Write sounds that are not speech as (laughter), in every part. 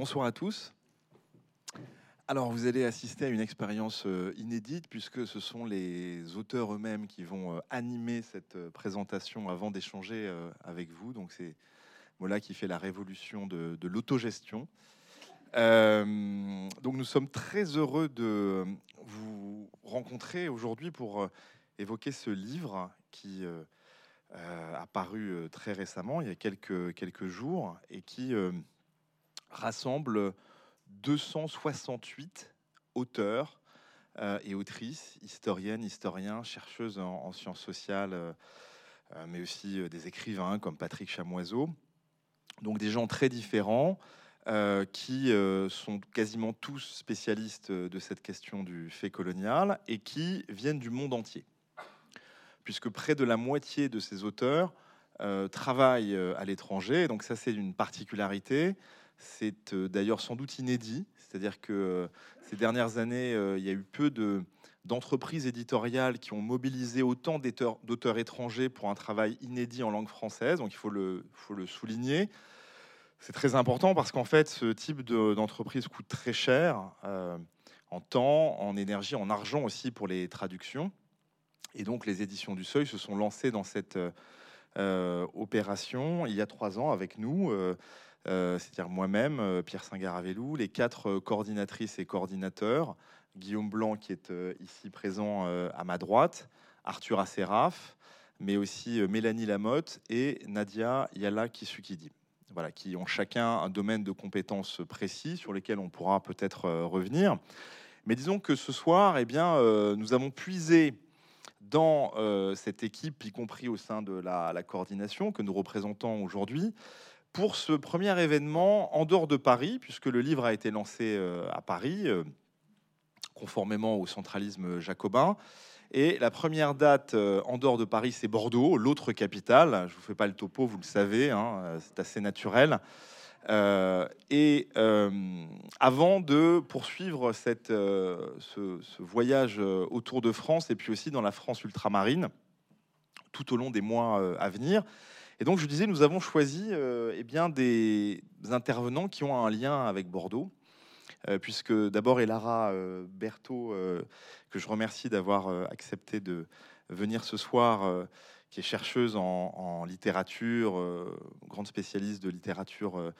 Bonsoir à tous. Alors, vous allez assister à une expérience euh, inédite puisque ce sont les auteurs eux-mêmes qui vont euh, animer cette euh, présentation avant d'échanger avec vous. Donc, c'est voilà qui fait la révolution de, l'autogestion. donc, nous sommes très heureux de vous rencontrer aujourd'hui pour évoquer ce livre qui a paru très récemment, il y a quelques jours, et qui rassemble 268 auteurs euh, et autrices, historiennes, historiens, chercheuses en, sciences sociales, euh, euh, mais aussi des écrivains comme Patrick Chamoiseau. Donc des gens très différents qui sont quasiment tous spécialistes de cette question du fait colonial et qui viennent du monde entier. Puisque près de la moitié de ces auteurs travaillent à l'étranger, donc ça c'est une particularité. C'est euh, d'ailleurs sans doute inédit, c'est-à-dire que euh, ces dernières années, euh, il y a eu peu d'entreprises éditoriales qui ont mobilisé autant d'auteurs étrangers pour un travail inédit en langue française, donc il faut le, souligner. C'est très important parce qu'en fait, ce type d'entreprise coûte très cher en temps, en énergie, en argent aussi pour les traductions. Et donc, les éditions du Seuil se sont lancées dans cette opération il y a trois ans avec nous. C'est-à-dire moi-même, euh, Pierre Saint-Garavelou, les quatre euh, coordinatrices et coordinateurs, Guillaume Blanc qui est ici présent à ma droite, Arthur Asseraf, mais aussi Mélanie Lamotte et Nadia Yala Kisukidi. Voilà, qui ont chacun un domaine de compétences précis sur lesquels on pourra peut-être revenir. Mais disons que ce soir, eh bien, nous avons puisé dans cette équipe, y compris au sein de la coordination que nous représentons aujourd'hui, pour ce premier événement en dehors de Paris, puisque le livre a été lancé euh, à Paris, euh, conformément au centralisme jacobin. Et la première date euh, en dehors de Paris, c'est Bordeaux, l'autre capitale. Je vous fais pas le topo, vous le savez, hein, c'est assez naturel. et avant de poursuivre ce, voyage autour de France et puis aussi dans la France ultramarine, tout au long des mois à venir, et donc, je disais, nous avons choisi euh, eh bien, des intervenants qui ont un lien avec Bordeaux, euh, puisque d'abord, Elara euh, Berthaud, que je remercie d'avoir accepté de venir ce soir, qui est chercheuse en, littérature, grande spécialiste de littérature,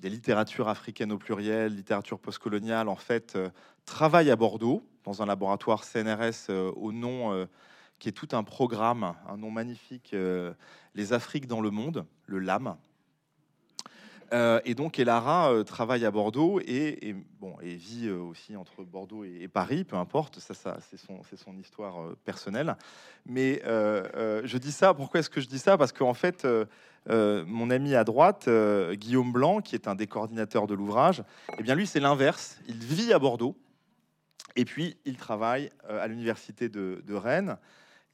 des littératures africaines au pluriel, littérature postcoloniale, en fait, travaille à Bordeaux, dans un laboratoire CNRS au nom qui est tout un programme, un nom magnifique, euh, Les Afriques dans le monde, le LAM. Euh, et donc Elara euh, travaille à Bordeaux et, vit aussi entre Bordeaux et, Paris, peu importe, ça, c'est son, histoire personnelle. Mais je dis ça, pourquoi est-ce que je dis ça? Parce qu'en fait, mon ami à droite, Guillaume Blanc, qui est un des coordinateurs de l'ouvrage, eh bien lui c'est l'inverse, il vit à Bordeaux et puis il travaille à l'université de Rennes.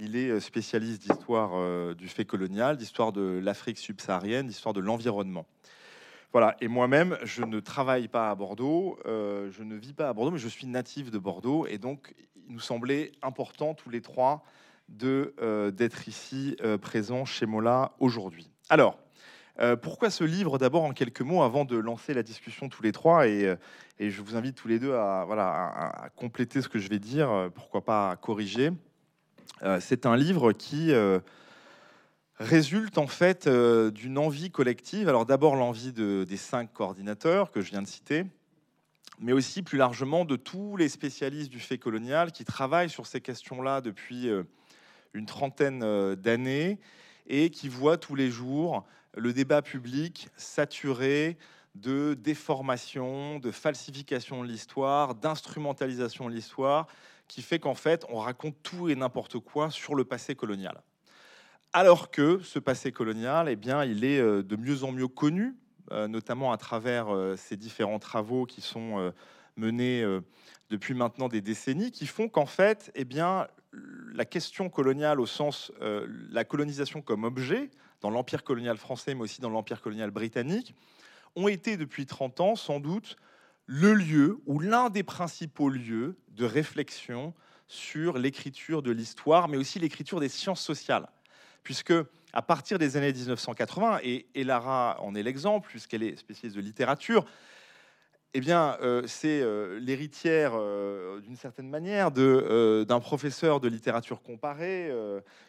Il est euh, spécialiste d'histoire euh, du fait colonial, d'histoire de l'Afrique subsaharienne, d'histoire de l'environnement. Voilà, et moi-même, je ne travaille pas à Bordeaux, euh, je ne vis pas à Bordeaux, mais je suis natif de Bordeaux, et donc il nous semblait important tous les trois de d'être ici présents chez Mola aujourd'hui. Alors, pourquoi ce livre? D'abord en quelques mots avant de lancer la discussion tous les trois, et, je vous invite tous les deux à, voilà, à, à compléter ce que je vais dire, pourquoi pas à corriger. Euh, c'est un livre qui euh, résulte en fait euh, d'une envie collective. Alors d'abord l'envie des cinq coordinateurs que je viens de citer, mais aussi plus largement de tous les spécialistes du fait colonial qui travaillent sur ces questions-là depuis une trentaine d'années et qui voient tous les jours le débat public saturé de déformation, de falsification de l'histoire, d'instrumentalisation de l'histoire, qui fait qu'en fait, on raconte tout et n'importe quoi sur le passé colonial. Alors que ce passé colonial, eh bien, il est euh, de mieux en mieux connu, euh, notamment à travers euh, ces différents travaux qui sont menés depuis maintenant des décennies, qui font qu'en fait, eh la question coloniale au sens la colonisation comme objet dans l'empire colonial français, mais aussi dans l'empire colonial britannique, ont été depuis 30 ans sans doute le lieu ou l'un des principaux lieux de réflexion sur l'écriture de l'histoire, mais aussi l'écriture des sciences sociales. Puisque à partir des années 1980, et, Lara en est l'exemple, puisqu'elle est spécialiste de littérature, eh bien, euh, c'est euh, l'héritière, euh, d'une certaine manière, d'un professeur de littérature comparée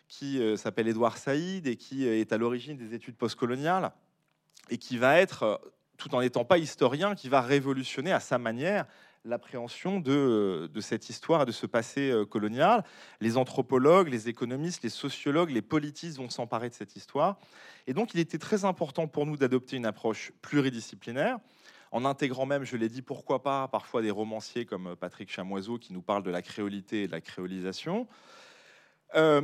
qui s'appelle Édouard Saïd et qui est à l'origine des études postcoloniales et qui va être, tout en n'étant pas historien, qui va révolutionner à sa manière l'appréhension de, de, cette histoire et de ce passé colonial. Les anthropologues, les économistes, les sociologues, les politistes vont s'emparer de cette histoire. Et donc, il était très important pour nous d'adopter une approche pluridisciplinaire en intégrant même, je l'ai dit, pourquoi pas, parfois des romanciers comme Patrick Chamoiseau qui nous parlent de la créolité et de la créolisation, euh,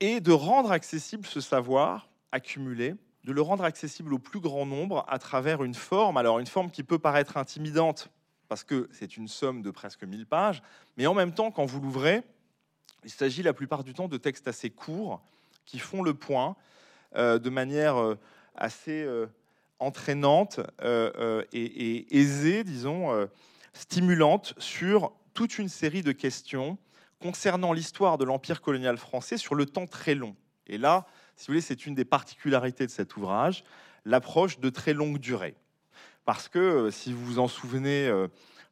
et de rendre accessible ce savoir accumulé, de le rendre accessible au plus grand nombre à travers une forme, alors une forme qui peut paraître intimidante, parce que c'est une somme de presque 1000 pages, mais en même temps, quand vous l'ouvrez, il s'agit la plupart du temps de textes assez courts, qui font le point euh, de manière euh, assez entraînante euh, euh, et, aisée, disons, stimulante sur toute une série de questions concernant l'histoire de l'Empire colonial français sur le temps très long. Et là, si vous voulez, c'est une des particularités de cet ouvrage, l'approche de très longue durée. Parce que, si vous vous en souvenez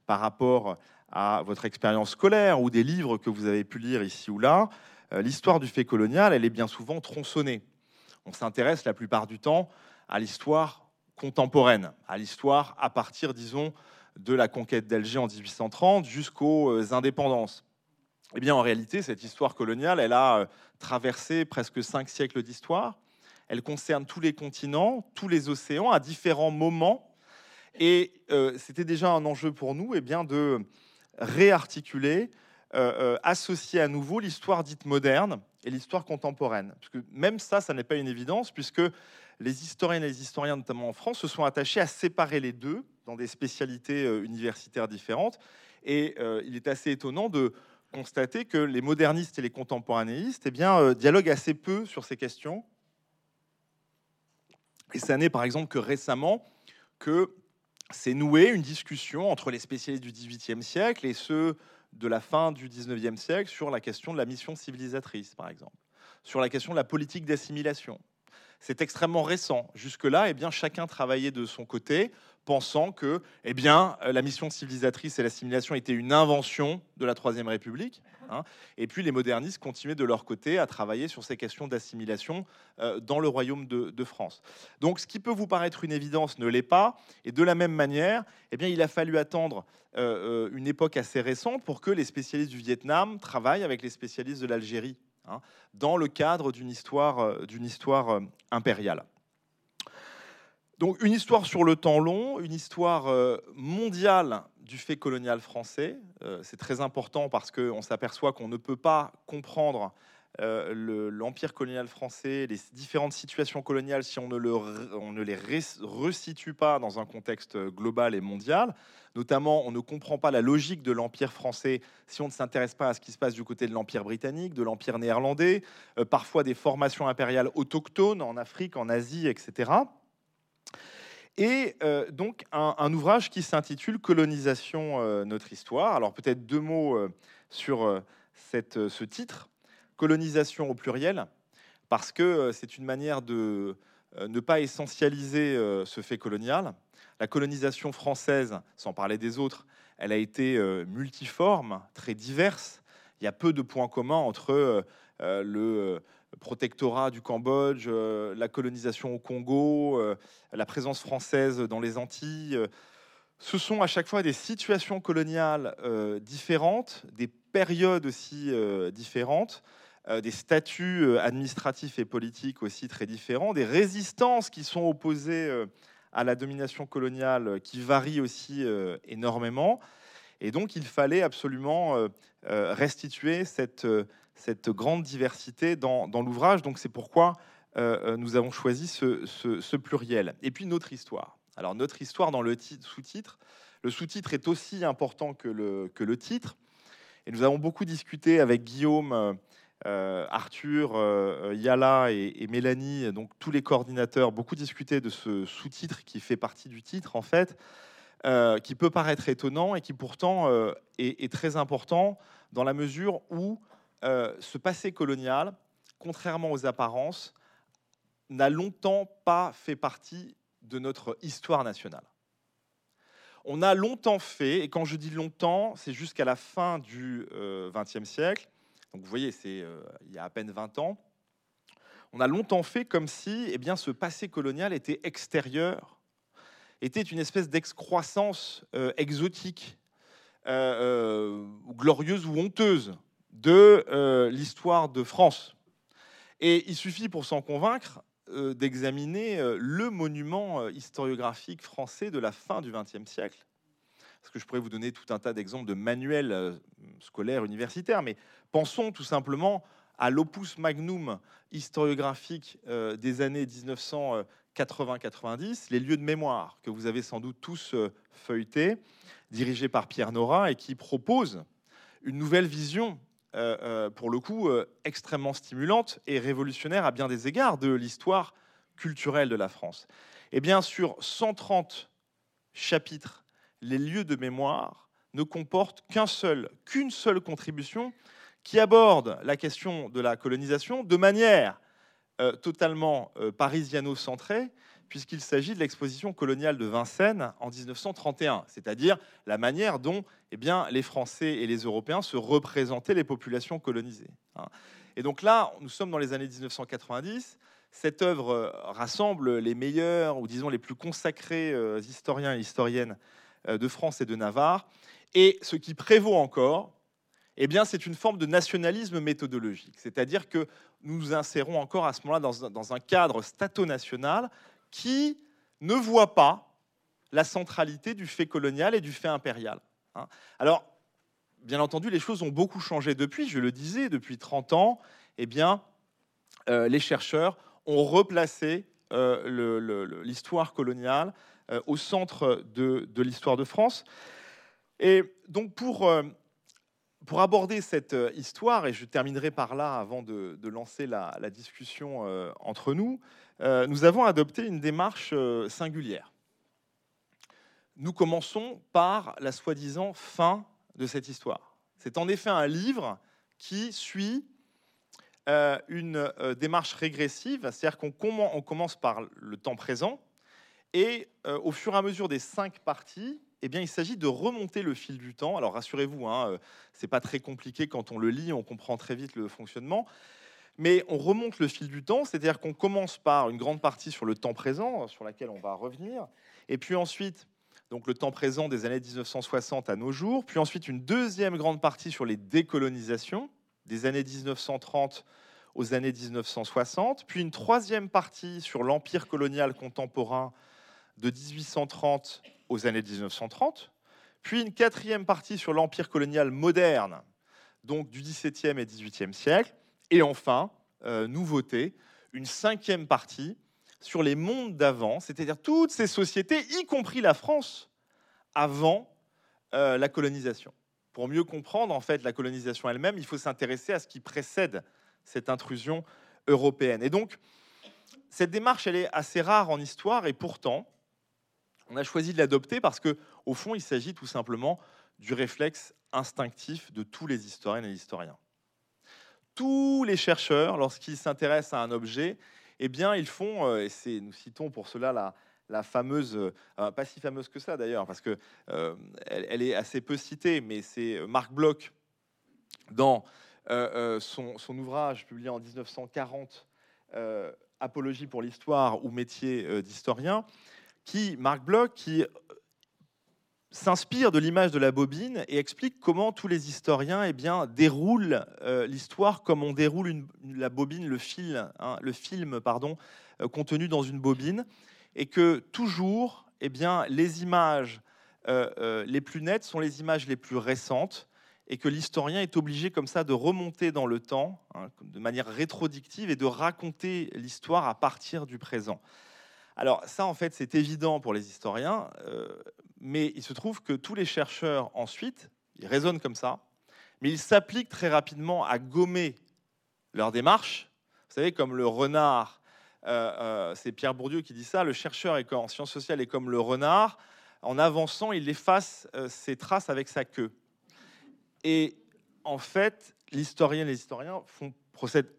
par rapport à votre expérience scolaire ou des livres que vous avez pu lire ici ou là, l'histoire du fait colonial, elle est bien souvent tronçonnée. On s'intéresse la plupart du temps à l'histoire contemporaine, à l'histoire à partir, disons, de la conquête d'Alger en 1830 jusqu'aux euh, indépendances. Eh bien, en réalité, cette histoire coloniale, elle a euh, traversé presque cinq siècles d'histoire. Elle concerne tous les continents, tous les océans, à différents moments. Et euh, c'était déjà un enjeu pour nous eh bien, de réarticuler, associer à nouveau l'histoire dite moderne et l'histoire contemporaine. Parce que même ça, ça n'est pas une évidence, puisque les historiens et les historiens, notamment en France, se sont attachés à séparer les deux dans des spécialités euh, universitaires différentes. Et euh, il est assez étonnant de constater que les modernistes et les contemporanéistes eh euh, dialoguent assez peu sur ces questions. Et ça n'est par exemple que récemment que s'est nouée une discussion entre les spécialistes du XVIIIe siècle et ceux de la fin du XIXe siècle sur la question de la mission civilisatrice, par exemple, sur la question de la politique d'assimilation, c'est extrêmement récent. Jusque-là, eh bien, chacun travaillait de son côté, pensant que eh bien, euh, la mission civilisatrice et l'assimilation était une invention de la Troisième République. Hein. Et puis les modernistes continuaient de leur côté à travailler sur ces questions d'assimilation euh, dans le royaume de, France. Donc ce qui peut vous paraître une évidence ne l'est pas. Et de la même manière, eh bien, il a fallu attendre euh, une époque assez récente pour que les spécialistes du Vietnam travaillent avec les spécialistes de l'Algérie Hein, dans le cadre d'une histoire, d'une histoire impériale. Donc une histoire sur le temps long, une histoire euh, mondiale du fait colonial français. C'est très important parce qu'on s'aperçoit qu'on ne peut pas comprendre l'empire colonial français, les différentes situations coloniales si on ne, on ne les resitue pas dans un contexte global et mondial. Notamment, on ne comprend pas la logique de l'Empire français si on ne s'intéresse pas à ce qui se passe du côté de l'Empire britannique, de l'Empire néerlandais, euh, parfois des formations impériales autochtones en Afrique, en Asie, etc. Et euh, donc un, ouvrage qui s'intitule Colonisation, euh, notre histoire. Alors peut-être deux mots sur cette, ce titre, Colonisation au pluriel, parce que c'est une manière de ne pas essentialiser ce fait colonial. La colonisation française, sans parler des autres, elle a été euh, multiforme, très diverse. Il y a peu de points communs entre euh, euh, le protectorat du Cambodge, la colonisation au Congo, la présence française dans les Antilles. Ce sont à chaque fois des situations coloniales différentes, des périodes aussi différentes, des statuts administratifs et politiques aussi très différents, des résistances qui sont opposées à la domination coloniale euh, qui varie aussi euh, énormément. Et donc, il fallait absolument euh, restituer cette, cette grande diversité dans, l'ouvrage. Donc, c'est pourquoi nous avons choisi ce, pluriel. Et puis, notre histoire. Alors, notre histoire dans le sous-titre. Le sous-titre est aussi important que le, titre. Et nous avons beaucoup discuté avec Guillaume euh, Arthur, euh, euh, Yala et, Mélanie, donc tous les coordinateurs, beaucoup discuté de ce sous-titre qui fait partie du titre en fait, qui peut paraître étonnant et qui pourtant est, très important dans la mesure où ce passé colonial, contrairement aux apparences, n'a longtemps pas fait partie de notre histoire nationale. On a longtemps fait, et quand je dis longtemps, c'est jusqu'à la fin du XXe euh, siècle, donc vous voyez, c'est euh, il y a à peine 20 ans, on a longtemps fait comme si eh bien, ce passé colonial était extérieur, était une espèce d'excroissance euh, exotique, glorieuse ou honteuse de l'histoire de France. Et il suffit pour s'en convaincre euh, d'examiner euh, le monument euh, historiographique français de la fin du XXe siècle. Parce que je pourrais vous donner tout un tas d'exemples de manuels scolaires universitaires, mais pensons tout simplement à l'opus magnum historiographique des années 1980-90, les lieux de mémoire, que vous avez sans doute tous feuilletés, dirigé par Pierre Nora, et qui propose une nouvelle vision euh, euh, pour le coup, euh, extrêmement stimulante et révolutionnaire à bien des égards de l'histoire culturelle de la France. Et bien sûr, 130 chapitres, les lieux de mémoire, ne comportent qu'un seul, qu'une seule contribution qui aborde la question de la colonisation de manière totalement parisiano-centrée puisqu'il s'agit de l'exposition coloniale de Vincennes en 1931, c'est-à-dire la manière dont eh bien, les Français et les Européens se représentaient les populations colonisées. Hein. Et donc là, nous sommes dans les années 1990. Cette œuvre euh, rassemble les meilleurs, ou disons les plus consacrés euh, historiens et historiennes euh, de France et de Navarre. Et ce qui prévaut encore, eh bien, c'est une forme de nationalisme méthodologique. C'est-à-dire que nous nous insérons encore à ce moment-là dans, dans, un cadre stato-national qui ne voit pas la centralité du fait colonial et du fait impérial. Hein. Alors, bien entendu, les choses ont beaucoup changé depuis, je le disais, depuis 30 ans, eh bien, euh, les chercheurs ont replacé euh, l'histoire coloniale euh, au centre de, l'histoire de France. Et donc, pour, pour aborder cette histoire, et je terminerai par là avant de, lancer la, la discussion entre nous, euh, nous avons adopté une démarche euh, singulière. Nous commençons par la soi-disant fin de cette histoire. C'est en effet un livre qui suit euh, une démarche régressive, c'est-à-dire qu'on commence par le temps présent, et au fur et à mesure des cinq parties, eh bien, il s'agit de remonter le fil du temps. Alors rassurez-vous, hein, ce n'est pas très compliqué quand on le lit, on comprend très vite le fonctionnement mais on remonte le fil du temps, c'est-à-dire qu'on commence par une grande partie sur le temps présent, sur laquelle on va revenir, et puis ensuite, donc le temps présent des années 1960 à nos jours, puis ensuite une deuxième grande partie sur les décolonisations, des années 1930 aux années 1960, puis une troisième partie sur l'empire colonial contemporain de 1830 aux années 1930, puis une quatrième partie sur l'empire colonial moderne, donc du XVIIe et XVIIIe siècle, et enfin, euh, nouveauté, une cinquième partie sur les mondes d'avant, c'est-à-dire toutes ces sociétés, y compris la France, avant euh, la colonisation. Pour mieux comprendre en fait la colonisation elle-même, il faut s'intéresser à ce qui précède cette intrusion européenne. Et donc, cette démarche, elle est assez rare en histoire, et pourtant, on a choisi de l'adopter parce que, au fond, il s'agit tout simplement du réflexe instinctif de tous les historiennes et historiens tous les chercheurs, lorsqu'ils s'intéressent à un objet, eh bien, ils font, euh, et c'est, nous citons pour cela la, fameuse, euh, pas si fameuse que ça d'ailleurs, parce que euh, elle, est assez peu citée, mais c'est Marc Bloch dans son, son, ouvrage publié en 1940, Apologie pour l'histoire ou métier d'historien, qui Marc Bloch, qui s'inspire de l'image de la bobine et explique comment tous les historiens eh bien, déroulent euh, l'histoire comme on déroule la bobine, le, fil, hein, le film pardon, euh, contenu dans une bobine, et que toujours eh bien, les images euh, les plus nettes sont les images les plus récentes, et que l'historien est obligé comme ça de remonter dans le temps, hein, de manière rétrodictive, et de raconter l'histoire à partir du présent. Alors ça, en fait, c'est évident pour les historiens, mais il se trouve que tous les chercheurs ensuite, ils raisonnent comme ça, mais ils s'appliquent très rapidement à gommer leur démarche. Vous savez, comme le renard, euh, euh, c'est Pierre Bourdieu qui dit ça, le chercheur en sciences sociales est comme le renard, en avançant, il efface euh, ses traces avec sa queue. Et en fait, l'historien et les historiens procèdent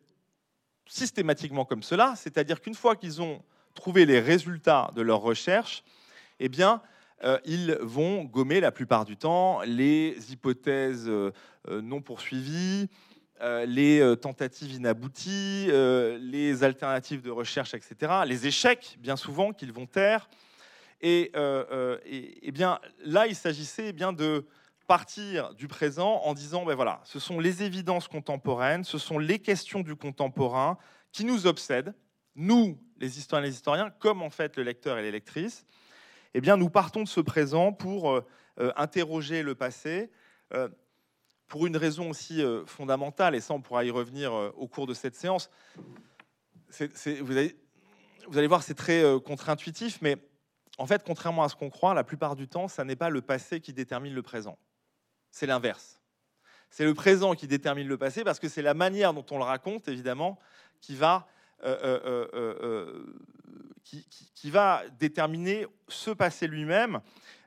systématiquement comme cela, c'est-à-dire qu'une fois qu'ils ont trouvé les résultats de leur recherche, eh bien, ils vont gommer la plupart du temps les hypothèses non poursuivies, les tentatives inabouties, les alternatives de recherche, etc., les échecs, bien souvent, qu'ils vont taire. Et, et, bien là, il s'agissait eh bien de partir du présent en disant, ben voilà, ce sont les évidences contemporaines, ce sont les questions du contemporain qui nous obsèdent, nous, les historiens et les historiens, comme en fait le lecteur et les lectrices. Eh bien, nous partons de ce présent pour euh, euh, interroger le passé, euh, pour une raison aussi fondamentale, et ça on pourra y revenir au cours de cette séance. vous, allez, vous, allez, voir, c'est très contre-intuitif, mais en fait, contrairement à ce qu'on croit, la plupart du temps, ça n'est pas le passé qui détermine le présent c'est l'inverse. C'est le présent qui détermine le passé parce que c'est la manière dont on le raconte, évidemment, qui va, euh, euh, euh, qui, va déterminer ce passé lui-même.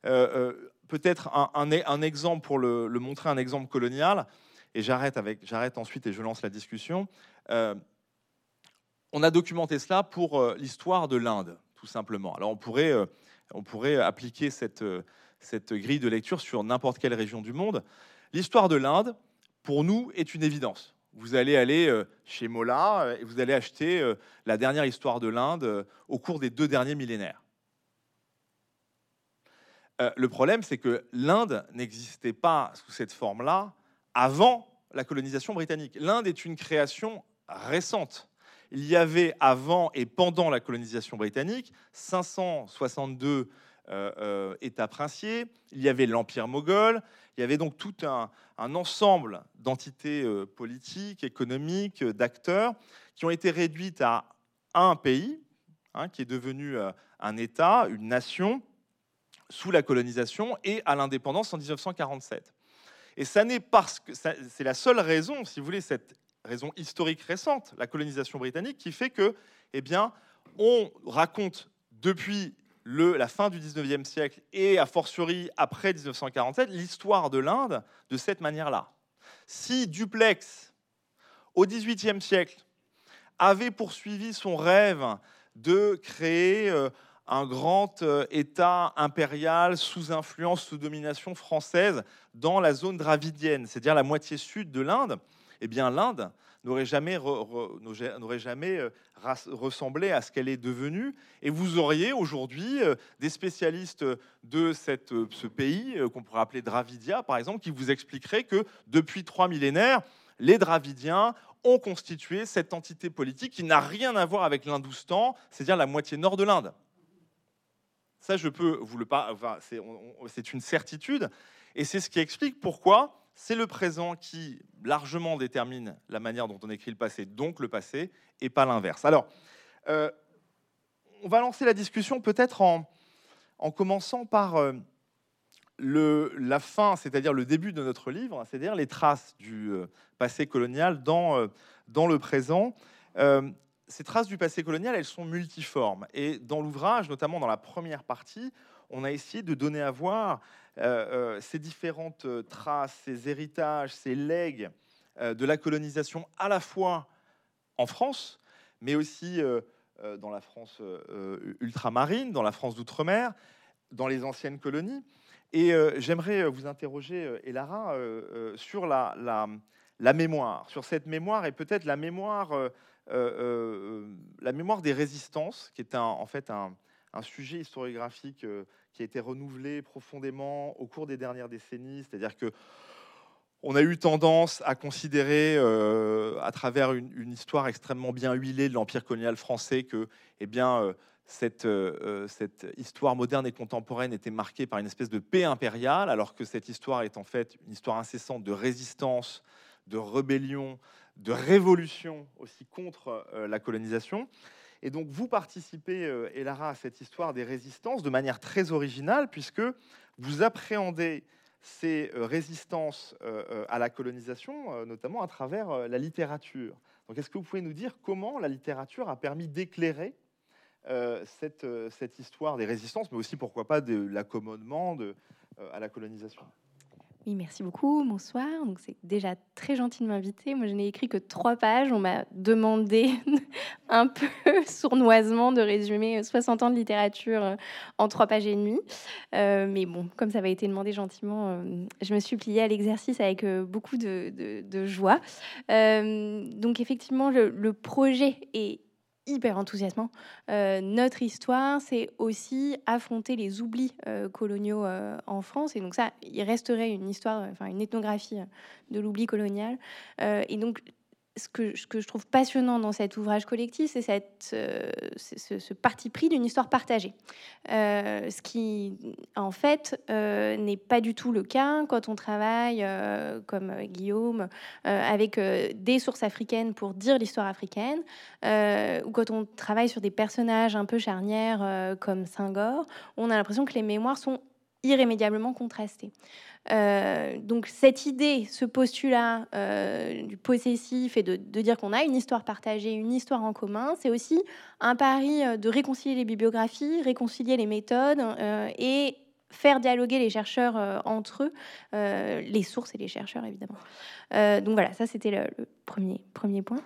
Peut-être un, exemple pour le, montrer, un exemple colonial, et j'arrête ensuite et je lance la discussion. on a documenté cela pour l'histoire de l'Inde, tout simplement. Alors on pourrait, on pourrait appliquer cette cette grille de lecture sur n'importe quelle région du monde. L'histoire de l'Inde, pour nous, est une évidence. Vous allez aller euh, chez Mola euh, et vous allez acheter euh, la dernière histoire de l'Inde au cours des deux derniers millénaires. Le problème, c'est que l'Inde n'existait pas sous cette forme-là avant la colonisation britannique. L'Inde est une création récente. Il y avait avant et pendant la colonisation britannique 562 euh, euh, État princier, il y avait l'Empire moghol, il y avait donc tout un, ensemble d'entités euh, politiques, économiques, d'acteurs, qui ont été réduites à un pays, hein, qui est devenu un État, une nation, sous la colonisation et à l'indépendance en 1947. Et ça n'est parce que c'est la seule raison, si vous voulez, cette raison historique récente, la colonisation britannique, qui fait que, eh bien, on raconte depuis la fin du 19e siècle et a fortiori après 1947 l'histoire de l'Inde de cette manière-là. Si Duplex, au XVIIIe siècle, avait poursuivi son rêve de créer euh, un grand euh, État impérial sous influence, sous domination française dans la zone dravidienne, c'est-à-dire la moitié sud de l'Inde, eh bien l'Inde n'aurait jamais, jamais euh, ressemblé à ce qu'elle est devenue. Et vous auriez aujourd'hui euh, des spécialistes de cette, euh, ce pays, qu'on pourrait appeler Dravidia, par exemple, qui vous expliqueraient que depuis trois millénaires, les Dravidiens ont constitué cette entité politique qui n'a rien à voir avec l'Hindoustan, c'est-à-dire la moitié nord de l'Inde. Ça, je peux vous le pas. C'est une certitude, et c'est ce qui explique pourquoi c'est le présent qui largement détermine la manière dont on écrit le passé, donc le passé, et pas l'inverse. Alors, euh, on va lancer la discussion peut-être en, commençant par euh, la fin, c'est-à-dire le début de notre livre, c'est-à-dire les traces du euh, passé colonial dans, dans le présent. ces traces du passé colonial, elles sont multiformes. Et dans l'ouvrage, notamment dans la première partie, on a essayé de donner à voir ces différentes euh, traces, ces héritages, ces legs de la colonisation à la fois en France, mais aussi dans la France ultramarine, dans la France d'outre-mer, dans les anciennes colonies. Et j'aimerais vous interroger, Elara, sur la, mémoire, sur cette mémoire et peut-être la mémoire, la mémoire des résistances, qui est en fait un sujet historiographique qui a été renouvelé profondément au cours des dernières décennies. C'est-à-dire que on a eu tendance à considérer, euh, à travers une, histoire extrêmement bien huilée de l'empire colonial français, que eh bien, euh, cette, euh, cette, histoire moderne et contemporaine était marquée par une espèce de paix impériale, alors que cette histoire est en fait une histoire incessante de résistance, de rébellion, de révolution aussi contre la colonisation. Et donc vous participez, euh, Elara, à cette histoire des résistances de manière très originale, puisque vous appréhendez ces euh, résistances euh, à la colonisation, notamment à travers la littérature. Donc est-ce que vous pouvez nous dire comment la littérature a permis d'éclairer cette, cette, histoire des résistances, mais aussi pourquoi pas de l'accommodement à la colonisation? Oui, merci beaucoup. Bonsoir. Donc, c'est déjà très gentil de m'inviter. Moi, je n'ai écrit que trois pages. On m'a demandé (laughs) un peu (laughs) sournoisement de résumer 60 ans de littérature euh, en trois pages et demie. Euh, mais bon, comme ça avait été demandé gentiment, euh, je me suis pliée à l'exercice avec beaucoup de, joie. donc, effectivement, le projet est hyper enthousiasmant. Euh, notre histoire, c'est aussi affronter les oublis euh, coloniaux euh, en France. Et donc ça, il resterait une histoire, enfin une ethnographie de l'oubli colonial. et donc ce que, je trouve passionnant dans cet ouvrage collectif, c'est euh, ce, parti pris d'une histoire partagée. Euh, ce qui, en fait, euh, n'est pas du tout le cas quand on travaille, comme Guillaume, avec des sources africaines pour dire l'histoire africaine, ou quand on travaille sur des personnages un peu charnières comme Senghor, on a l'impression que les mémoires sont irrémédiablement contrastées. Euh, donc cette idée, ce postulat euh, du possessif et de, dire qu'on a une histoire partagée, une histoire en commun, c'est aussi un pari euh, de réconcilier les bibliographies, réconcilier les méthodes et faire dialoguer les chercheurs euh, entre eux, euh, les sources et les chercheurs évidemment. Euh, donc voilà, ça c'était le, premier, premier point.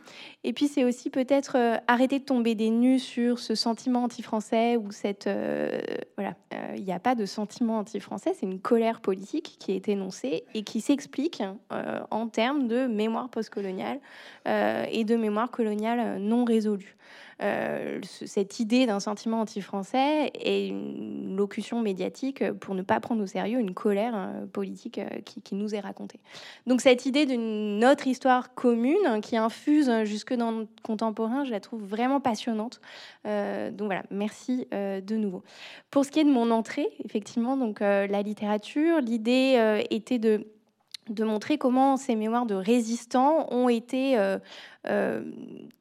Et puis c'est aussi peut-être arrêter de tomber des nues sur ce sentiment anti-français ou cette... voilà, il n'y a pas de sentiment anti-français, c'est une colère politique qui est énoncée et qui s'explique en termes de mémoire postcoloniale et de mémoire coloniale non résolue. Euh, cette idée d'un sentiment anti-français est une locution médiatique pour ne pas prendre au sérieux une colère euh, politique euh, qui, nous est racontée. Donc cette idée d'une autre histoire commune qui infuse jusque dans le contemporain, je la trouve vraiment passionnante. donc voilà, merci de nouveau. Pour ce qui est de mon entrée, effectivement, donc la littérature, l'idée était de de montrer comment ces mémoires de résistants ont été euh, euh,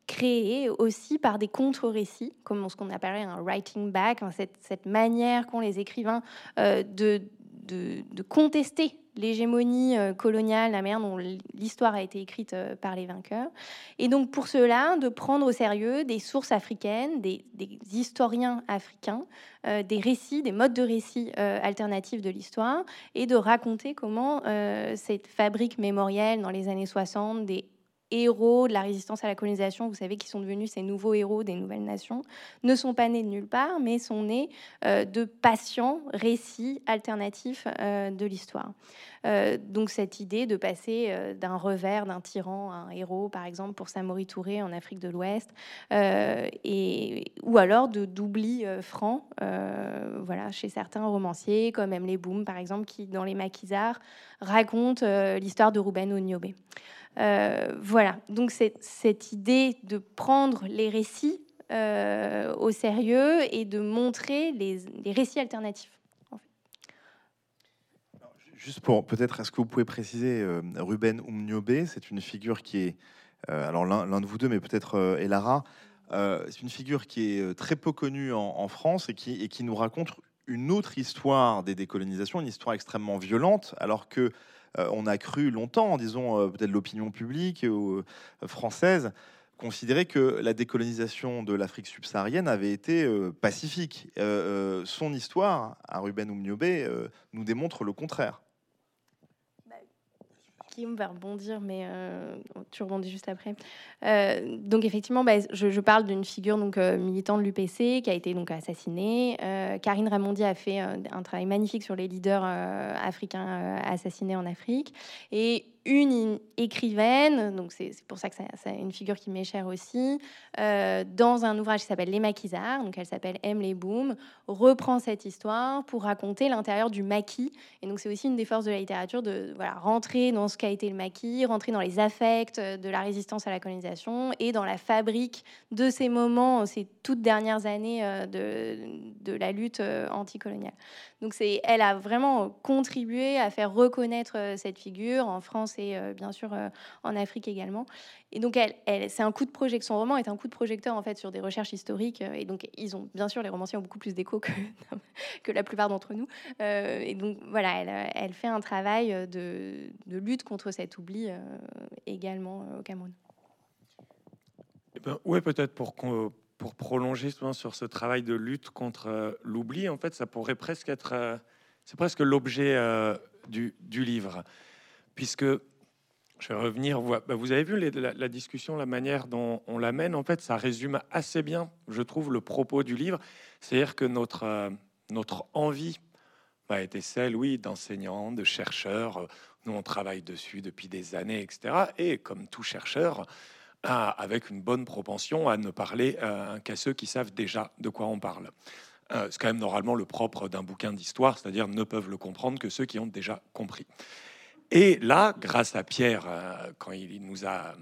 créées aussi par des contre-récits, comme ce qu'on appellerait un writing back, cette, manière qu'ont les écrivains euh, de, de, contester l'hégémonie euh, coloniale, la manière dont l'histoire a été écrite euh, par les vainqueurs. Et donc pour cela, de prendre au sérieux des sources africaines, des, historiens africains, euh, des récits, des modes de récits alternatifs de l'histoire, et de raconter comment cette fabrique mémorielle dans les années 60, des héros de la résistance à la colonisation, vous savez, qui sont devenus ces nouveaux héros des nouvelles nations, ne sont pas nés de nulle part, mais sont nés euh, de patients récits alternatifs euh, de l'histoire. Euh, donc cette idée de passer d'un revers d'un tyran à un héros, par exemple pour Samori Touré en Afrique de l'Ouest, et ou alors de d'oubli franc, voilà, chez certains romanciers comme Emily Boom, par exemple, qui dans les maquisards raconte l'histoire de Ruben Onyobé. Euh, voilà, donc cette idée de prendre les récits euh, au sérieux et de montrer les, récits alternatifs. Juste pour peut-être, est-ce que vous pouvez préciser, euh, Ruben Umniobe, c'est une figure qui est, alors l'un de vous deux, mais peut-être Elara, c'est une figure qui est très peu connue en, France et qui, et qui nous raconte une autre histoire des décolonisations, une histoire extrêmement violente, alors que on a cru longtemps, disons euh, peut-être l'opinion publique euh, française, considérer que la décolonisation de l'Afrique subsaharienne avait été pacifique. son histoire, à Ruben Oumniobé, nous démontre le contraire. Guillaume va rebondir, mais tu rebondis juste après. donc effectivement, bah, je, parle d'une figure donc militante de l'UPC qui a été donc assassinée. Karine Ramondi a fait un travail magnifique sur les leaders africains assassinés en Afrique. Et une écrivaine, donc c'est pour ça que c'est une figure qui m'est chère aussi, euh, dans un ouvrage qui s'appelle Les Maquisards, donc elle s'appelle M. Les reprend cette histoire pour raconter l'intérieur du maquis. Et donc c'est aussi une des forces de la littérature de voilà, rentrer dans ce qu'a été le maquis, rentrer dans les affects de la résistance à la colonisation et dans la fabrique de ces moments, ces toutes dernières années euh, de, la lutte euh, anticoloniale. Donc elle a vraiment contribué à faire reconnaître cette figure en France et euh, bien sûr euh, en Afrique également. Et donc, c'est un coup de projecteur. Son roman est un coup de projecteur en fait sur des recherches historiques. Euh, et donc, ils ont bien sûr les romanciers ont beaucoup plus d'écho que, (laughs) la plupart d'entre nous. et donc, voilà, elle, fait un travail de, lutte contre cet oubli également au Cameroun. Eh ben, oui, peut-être pour prolonger sur ce travail de lutte contre l'oubli, en fait, ça pourrait presque être, c'est presque l'objet du livre, puisque je vais revenir. Bah, vous avez vu la, discussion, la manière dont on l'amène. En fait, ça résume assez bien, je trouve, le propos du livre. C'est-à-dire que notre, euh, notre envie a été celle, oui, d'enseignants, de chercheurs. Nous, on travaille dessus depuis des années, etc. Et comme tout chercheur, avec une bonne propension à ne parler qu'à ceux qui savent déjà de quoi on parle. Euh, c'est quand même normalement le propre d'un bouquin d'histoire, c'est-à-dire ne peuvent le comprendre que ceux qui ont déjà compris. Et là, grâce à Pierre, euh, quand il nous a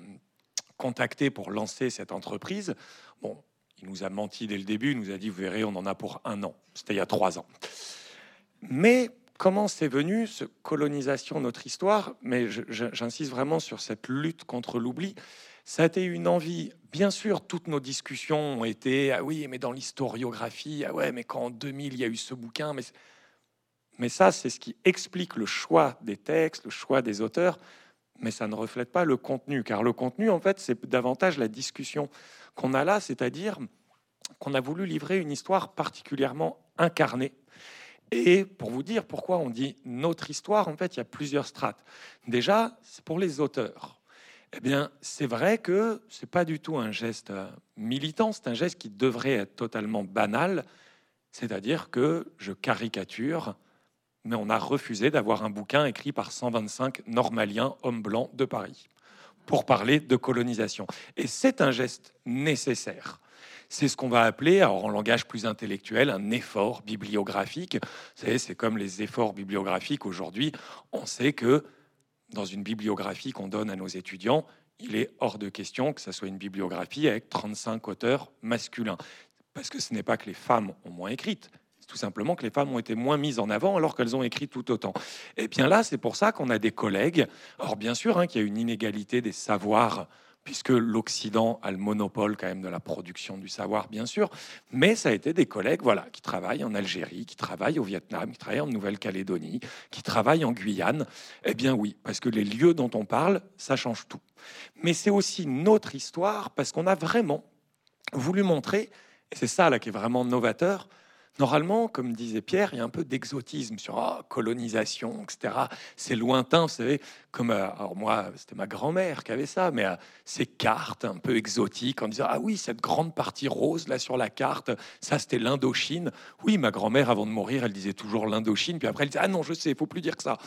contacté pour lancer cette entreprise, bon, il nous a menti dès le début, il nous a dit, vous verrez, on en a pour un an. C'était il y a trois ans. Mais comment c'est venu, ce colonisation, notre histoire? Mais j'insiste vraiment sur cette lutte contre l'oubli. Ça a été une envie. Bien sûr, toutes nos discussions ont été, ah oui, mais dans l'historiographie, ah ouais, mais quand en 2000, il y a eu ce bouquin, mais mais ça, c'est ce qui explique le choix des textes, le choix des auteurs, mais ça ne reflète pas le contenu, car le contenu, en fait, c'est davantage la discussion qu'on a là, c'est-à-dire qu'on a voulu livrer une histoire particulièrement incarnée. Et pour vous dire pourquoi on dit notre histoire, en fait, il y a plusieurs strates. Déjà, c'est pour les auteurs. Eh bien, c'est vrai que c'est pas du tout un geste militant, c'est un geste qui devrait être totalement banal, c'est-à-dire que je caricature mais on a refusé d'avoir un bouquin écrit par 125 normaliens, hommes blancs de Paris, pour parler de colonisation. Et c'est un geste nécessaire. C'est ce qu'on va appeler, alors en langage plus intellectuel, un effort bibliographique. C'est comme les efforts bibliographiques aujourd'hui. On sait que dans une bibliographie qu'on donne à nos étudiants, il est hors de question que ce soit une bibliographie avec 35 auteurs masculins. Parce que ce n'est pas que les femmes ont moins écrites, tout simplement que les femmes ont été moins mises en avant alors qu'elles ont écrit tout autant. Et bien là, c'est pour ça qu'on a des collègues. Alors bien sûr hein, qu'il y a une inégalité des savoirs puisque l'Occident a le monopole quand même de la production du savoir, bien sûr, mais ça a été des collègues voilà, qui travaillent en Algérie, qui travaillent au Vietnam, qui travaillent en Nouvelle-Calédonie, qui travaillent en Guyane. Eh bien oui, parce que les lieux dont on parle, ça change tout. Mais c'est aussi notre histoire, parce qu'on a vraiment voulu montrer, et c'est ça là qui est vraiment novateur, Normalement, comme disait Pierre, il y a un peu d'exotisme sur ah, colonisation, etc. C'est lointain, vous savez, comme euh, alors moi, c'était ma grand-mère qui avait ça, mais euh, ces cartes un peu exotiques en disant ah oui, cette grande partie rose là sur la carte, ça c'était l'Indochine. Oui, ma grand-mère avant de mourir, elle disait toujours l'Indochine, puis après elle disait ah non, je sais, il faut plus dire que ça.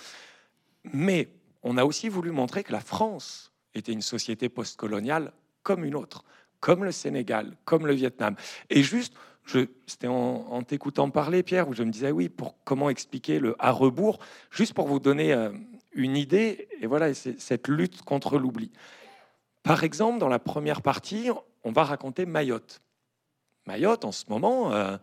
Mais on a aussi voulu montrer que la France était une société postcoloniale comme une autre, comme le Sénégal, comme le Vietnam, et juste c'était en, t'écoutant parler, Pierre, où je me disais, oui, pour comment expliquer le à rebours, juste pour vous donner euh, une idée, et voilà, c'est cette lutte contre l'oubli. Par exemple, dans la première partie, on va raconter Mayotte. Mayotte, en ce moment, euh,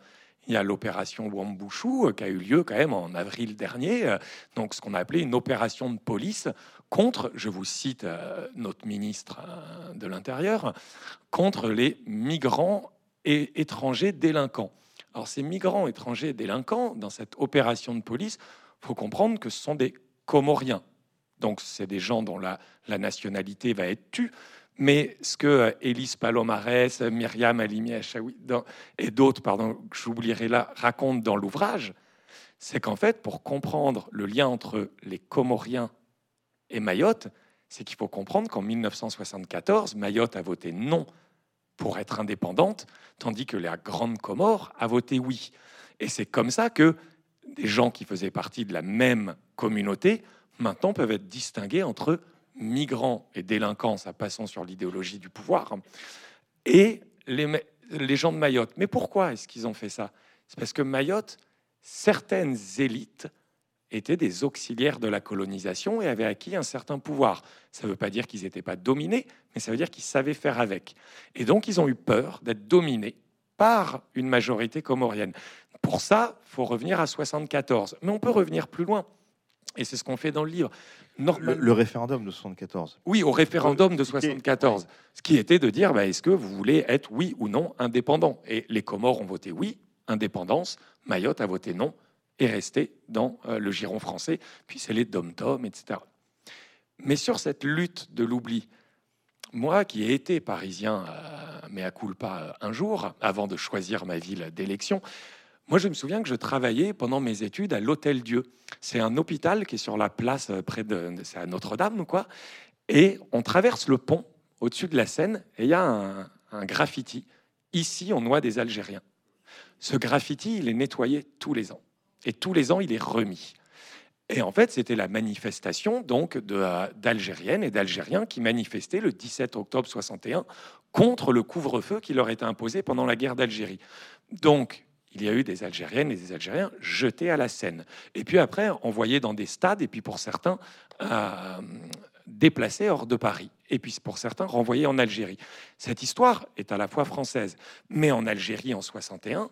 il y a l'opération Wambushu euh, qui a eu lieu quand même en avril dernier, donc ce qu'on a appelé une opération de police contre, je vous cite notre ministre de l'Intérieur, contre les migrants et étrangers délinquants. Alors ces migrants étrangers délinquants, dans cette opération de police, faut comprendre que ce sont des Comoriens. Donc c'est des gens dont la, nationalité va être tue. Mais ce que Élise Palomares, Myriam Alimi et d'autres, pardon, j'oublierai là, racontent dans l'ouvrage, c'est qu'en fait, pour comprendre le lien entre les Comoriens et Mayotte, c'est qu'il faut comprendre qu'en 1974, Mayotte a voté non pour être indépendante, tandis que la Grande Comore a voté oui. Et c'est comme ça que des gens qui faisaient partie de la même communauté, maintenant peuvent être distingués entre migrants et délinquants, ça passons sur l'idéologie du pouvoir, et les, les gens de Mayotte. Mais pourquoi est-ce qu'ils ont fait ça? C'est parce que Mayotte, certaines élites étaient des auxiliaires de la colonisation et avaient acquis un certain pouvoir. Ça ne veut pas dire qu'ils n'étaient pas dominés, mais ça veut dire qu'ils savaient faire avec. Et donc, ils ont eu peur d'être dominés par une majorité comorienne. Pour ça, il faut revenir à 74. Mais on peut revenir plus loin. Et c'est ce qu'on fait dans le livre. Le, référendum de 74. Oui, au référendum de 74. Ce qui était de dire, bah, est-ce que vous voulez être oui ou non indépendant? Et les Comores ont voté oui, indépendance. Mayotte a voté non, est resté dans euh, le giron français, puis c'est les dom-tom, etc. Mais sur cette lutte de l'oubli, moi qui ai été parisien, euh, mais à culpa euh, un jour, avant de choisir ma ville d'élection, Moi, je me souviens que je travaillais pendant mes études à l'Hôtel Dieu. C'est un hôpital qui est sur la place près de, c'est à Notre-Dame quoi. Et on traverse le pont au-dessus de la Seine et il y a un, un graffiti. Ici, on noie des Algériens. Ce graffiti, il est nettoyé tous les ans. Et tous les ans, il est remis. Et en fait, c'était la manifestation donc d'Algériennes et d'Algériens qui manifestaient le 17 octobre 61 contre le couvre-feu qui leur était imposé pendant la guerre d'Algérie. Donc, il y a eu des Algériennes et des Algériens jetés à la Seine. Et puis après, envoyés dans des stades, et puis pour certains, euh, déplacés hors de Paris. Et puis pour certains, renvoyés en Algérie. Cette histoire est à la fois française, mais en Algérie en 61,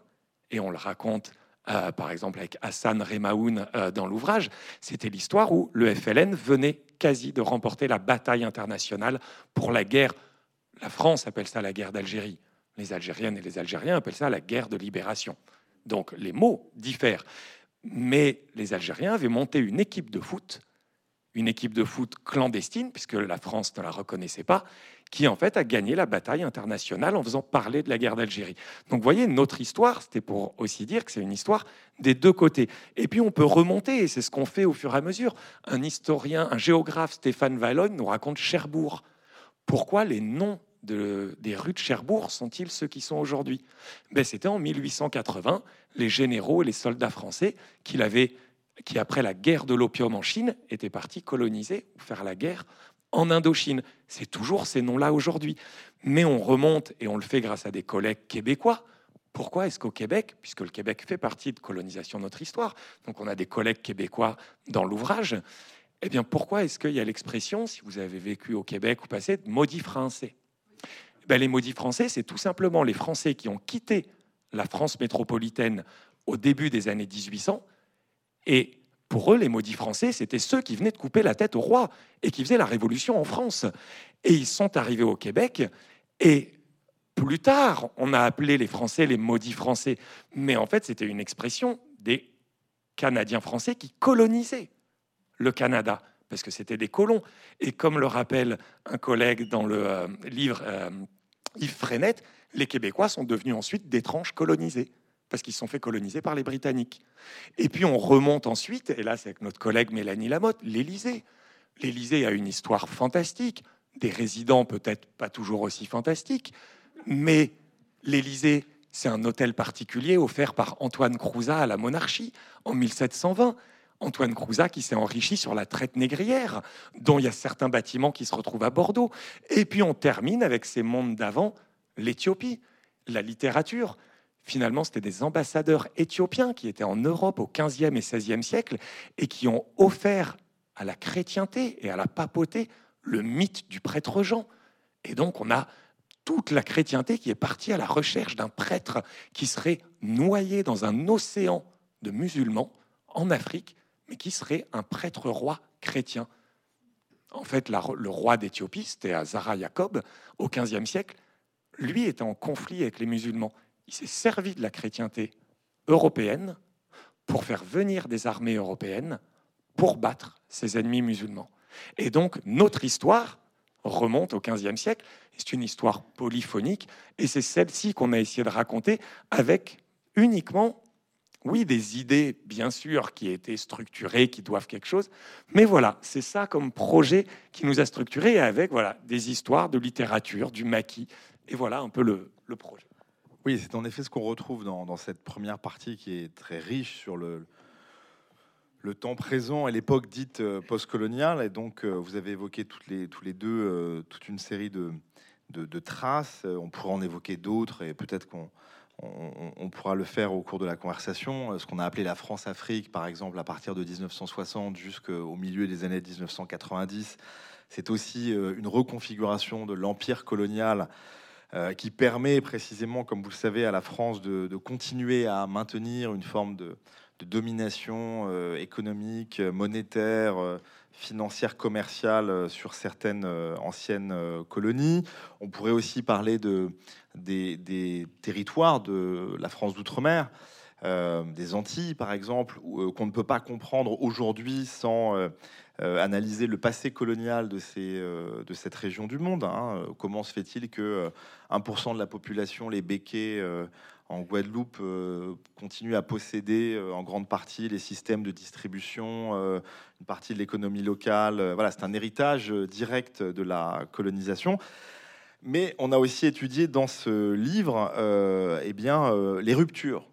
et on le raconte euh, par exemple avec Hassan Remaoun euh, dans l'ouvrage, c'était l'histoire où le FLN venait quasi de remporter la bataille internationale pour la guerre. La France appelle ça la guerre d'Algérie. Les Algériennes et les Algériens appellent ça la guerre de libération. Donc les mots diffèrent. Mais les Algériens avaient monté une équipe de foot, une équipe de foot clandestine, puisque la France ne la reconnaissait pas, qui en fait a gagné la bataille internationale en faisant parler de la guerre d'Algérie. Donc vous voyez, notre histoire, c'était pour aussi dire que c'est une histoire des deux côtés. Et puis on peut remonter, et c'est ce qu'on fait au fur et à mesure. Un historien, un géographe, Stéphane Vallogne, nous raconte Cherbourg. Pourquoi les noms des rues de Cherbourg sont-ils ceux qui sont aujourd'hui? Ben, C'était en 1880, les généraux et les soldats français qui, qui, après la guerre de l'opium en Chine, étaient partis coloniser ou faire la guerre en Indochine. C'est toujours ces noms-là aujourd'hui. Mais on remonte, et on le fait grâce à des collègues québécois. Pourquoi est-ce qu'au Québec, puisque le Québec fait partie de colonisation de notre histoire, donc on a des collègues québécois dans l'ouvrage, eh bien pourquoi est-ce qu'il y a l'expression, si vous avez vécu au Québec ou passé, de maudits français? Ben, Les maudits français, c'est tout simplement les Français qui ont quitté la France métropolitaine au début des années 1800 et pour eux, les maudits français, c'était ceux qui venaient de couper la tête au roi et qui faisaient la révolution en France. Et ils sont arrivés au Québec et plus tard, on a appelé les Français les maudits français. Mais en fait, c'était une expression des Canadiens français qui colonisaient le Canada, parce que c'était des colons. Et comme le rappelle un collègue dans le euh, livre euh, Yves Frenette, les Québécois sont devenus ensuite d'étranges colonisés parce qu'ils sont fait coloniser par les Britanniques. Et puis on remonte ensuite, et là c'est avec notre collègue Mélanie Lamotte, l'Élysée. L'Élysée a une histoire fantastique, des résidents peut-être pas toujours aussi fantastiques, mais l'Élysée, c'est un hôtel particulier offert par Antoine Crouzat à la monarchie en 1720. Antoine Crouzat qui s'est enrichi sur la traite négrière, dont il y a certains bâtiments qui se retrouvent à Bordeaux. Et puis on termine avec ces mondes d'avant, l'Éthiopie, la littérature finalement, c'était des ambassadeurs éthiopiens qui étaient en Europe au 15e et 16e siècle et qui ont offert à la chrétienté et à la papauté le mythe du prêtre Jean. Et donc, on a toute la chrétienté qui est partie à la recherche d'un prêtre qui serait noyé dans un océan de musulmans en Afrique, mais qui serait un prêtre roi chrétien. En fait, le roi d'Éthiopie, c'était Zara Jacob, au 15e siècle, lui était en conflit avec les musulmans il s'est servi de la chrétienté européenne pour faire venir des armées européennes pour battre ses ennemis musulmans. Et donc notre histoire remonte au XVe siècle. C'est une histoire polyphonique et c'est celle-ci qu'on a essayé de raconter avec uniquement, oui, des idées bien sûr qui étaient structurées, qui doivent quelque chose, mais voilà, c'est ça comme projet qui nous a structuré avec voilà des histoires de littérature, du maquis, et voilà un peu le projet. Oui, c'est en effet ce qu'on retrouve dans, cette première partie qui est très riche sur le, temps présent et l'époque dite euh, postcoloniale. Et donc, euh, vous avez évoqué toutes les, tous les deux euh, toute une série de, traces. On pourrait en évoquer d'autres et peut-être qu'on on, pourra le faire au cours de la conversation. Ce qu'on a appelé la France-Afrique, par exemple, à partir de 1960 jusqu'au milieu des années 1990, c'est aussi une reconfiguration de l'empire colonial qui permet précisément, comme vous le savez, à la France de, continuer à maintenir une forme de, domination euh, économique, monétaire, euh, financière, commerciale sur certaines anciennes colonies. On pourrait aussi parler de, des, territoires de la France d'outre-mer. Des Antilles, par exemple, qu'on ne peut pas comprendre aujourd'hui sans analyser le passé colonial de, cette région du monde. Hein. Comment se fait-il que 1% de la population, les béquets en Guadeloupe, continue à posséder en grande partie les systèmes de distribution, une partie de l'économie locale Voilà, c'est un héritage direct de la colonisation. Mais on a aussi étudié dans ce livre euh, eh bien, euh, les ruptures,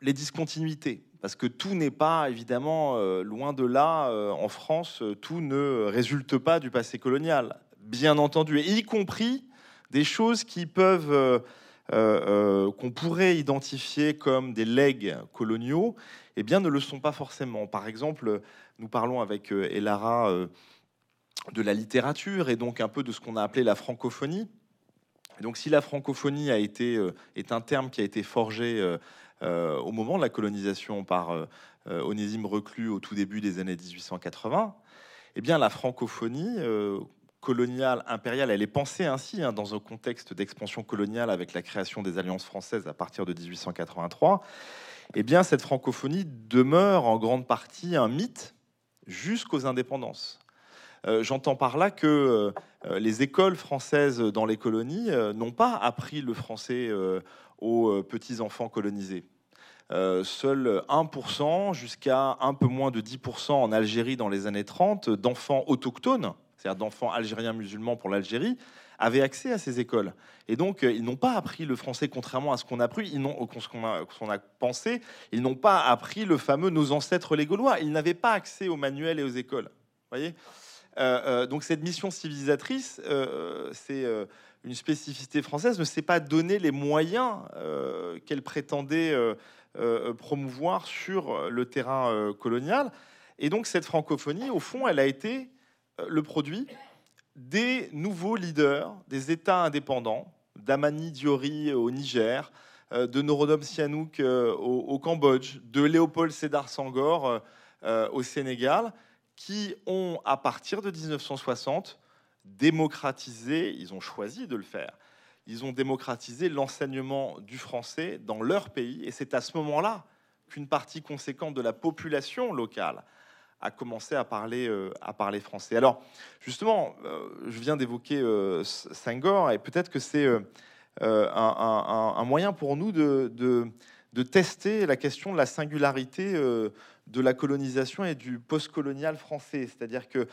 les discontinuités. Parce que tout n'est pas, évidemment, euh, loin de là, en France, tout ne résulte pas du passé colonial, bien entendu, et y compris des choses qui peuvent, qu'on pourrait identifier comme des legs coloniaux, eh bien, ne le sont pas forcément. Par exemple, nous parlons avec Elara de la littérature et donc un peu de ce qu'on a appelé la francophonie donc, si la francophonie a été, euh, est un terme qui a été forgé euh, euh, au moment de la colonisation par Onésime Reclus au tout début des années 1880, eh bien, la francophonie coloniale, impériale, elle est pensée ainsi hein, dans un contexte d'expansion coloniale avec la création des alliances françaises à partir de 1883. Eh bien, cette francophonie demeure en grande partie un mythe jusqu'aux indépendances. J'entends par là que euh, les écoles françaises dans les colonies euh, n'ont pas appris le français euh, aux petits-enfants colonisés. seul 1% jusqu'à un peu moins de 10% en Algérie dans les années 30 d'enfants autochtones, c'est-à-dire d'enfants algériens musulmans pour l'Algérie, avaient accès à ces écoles. Et donc, ils n'ont pas appris le français, contrairement à ce qu'on a appris, ils ce qu'on a, pensé, ils n'ont pas appris le fameux nos ancêtres les Gaulois. Ils n'avaient pas accès aux manuels et aux écoles. voyez? Euh, euh, donc cette mission civilisatrice, euh, c'est une spécificité française, ne s'est pas donné les moyens qu'elle prétendait promouvoir sur le terrain colonial. Et donc cette francophonie, au fond, elle a été le produit des nouveaux leaders des États indépendants, d'Amani Diori au Niger, de Norodom Sihanouk au, Cambodge, de Léopold Sédar Senghor au Sénégal, qui ont, à partir de 1960, démocratisé, ils ont choisi de le faire, ils ont démocratisé l'enseignement du français dans leur pays. Et c'est à ce moment-là qu'une partie conséquente de la population locale a commencé à parler, euh, français. Alors, justement, euh, je viens d'évoquer euh, et peut-être que c'est un, moyen pour nous de, tester la question de la singularité de la colonisation et du postcolonial français. C'est-à-dire que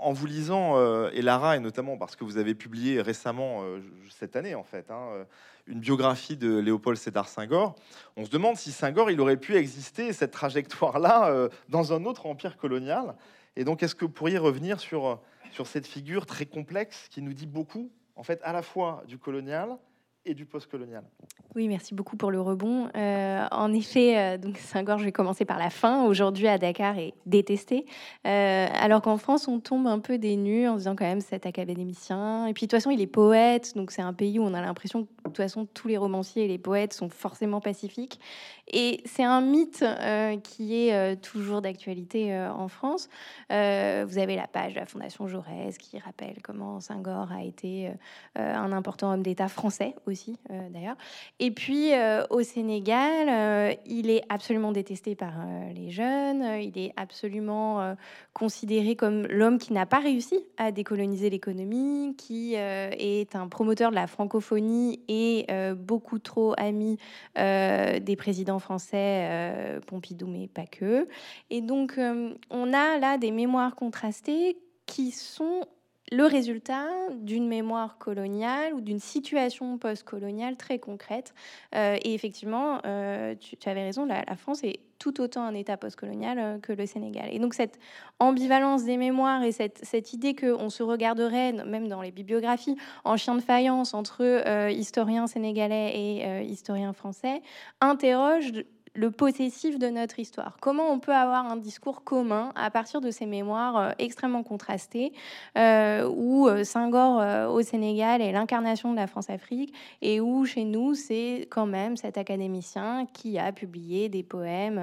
en vous lisant, euh, et Lara, et notamment parce que vous avez publié récemment, euh, cette année en fait, hein, euh, une biographie de Léopold Sédar Senghor, on se demande si Senghor, il aurait pu exister, cette trajectoire-là, dans un autre empire colonial. Et donc, est-ce que vous pourriez revenir sur, sur cette figure très complexe qui nous dit beaucoup, en fait, à la fois du colonial et du postcolonial. Oui, merci beaucoup pour le rebond. Euh, en effet, euh, donc Senghor, je vais commencer par la fin. Aujourd'hui, à Dakar, est détesté. Euh, alors qu'en France, on tombe un peu des nues en disant quand même cet académicien. Et puis, de toute façon, il est poète. Donc, c'est un pays où on a l'impression que, de toute façon, tous les romanciers et les poètes sont forcément pacifiques. Et c'est un mythe qui est toujours d'actualité en France. vous avez la page de la Fondation Jaurès qui rappelle comment Senghor a été un important homme d'État français aussi, euh, d'ailleurs. Et puis euh, au Sénégal, euh, il est absolument détesté par les jeunes. Il est absolument considéré comme l'homme qui n'a pas réussi à décoloniser l'économie, qui est un promoteur de la francophonie et beaucoup trop ami des présidents français, Pompidou, mais pas que. Et donc, on a là des mémoires contrastées qui sont le résultat d'une mémoire coloniale ou d'une situation post-coloniale très concrète. Euh, et effectivement, euh, tu, avais raison, la, France est tout autant un État post-colonial euh, que le Sénégal. Et donc cette ambivalence des mémoires et cette, cette idée qu'on se regarderait, même dans les bibliographies, en chien de faïence entre historiens sénégalais et historiens français, interroge le possessif de notre histoire. Comment on peut avoir un discours commun à partir de ces mémoires euh, extrêmement contrastées, euh, où euh, Senghor au Sénégal est l'incarnation de la France-Afrique, et où chez nous, c'est quand même cet académicien qui a publié des poèmes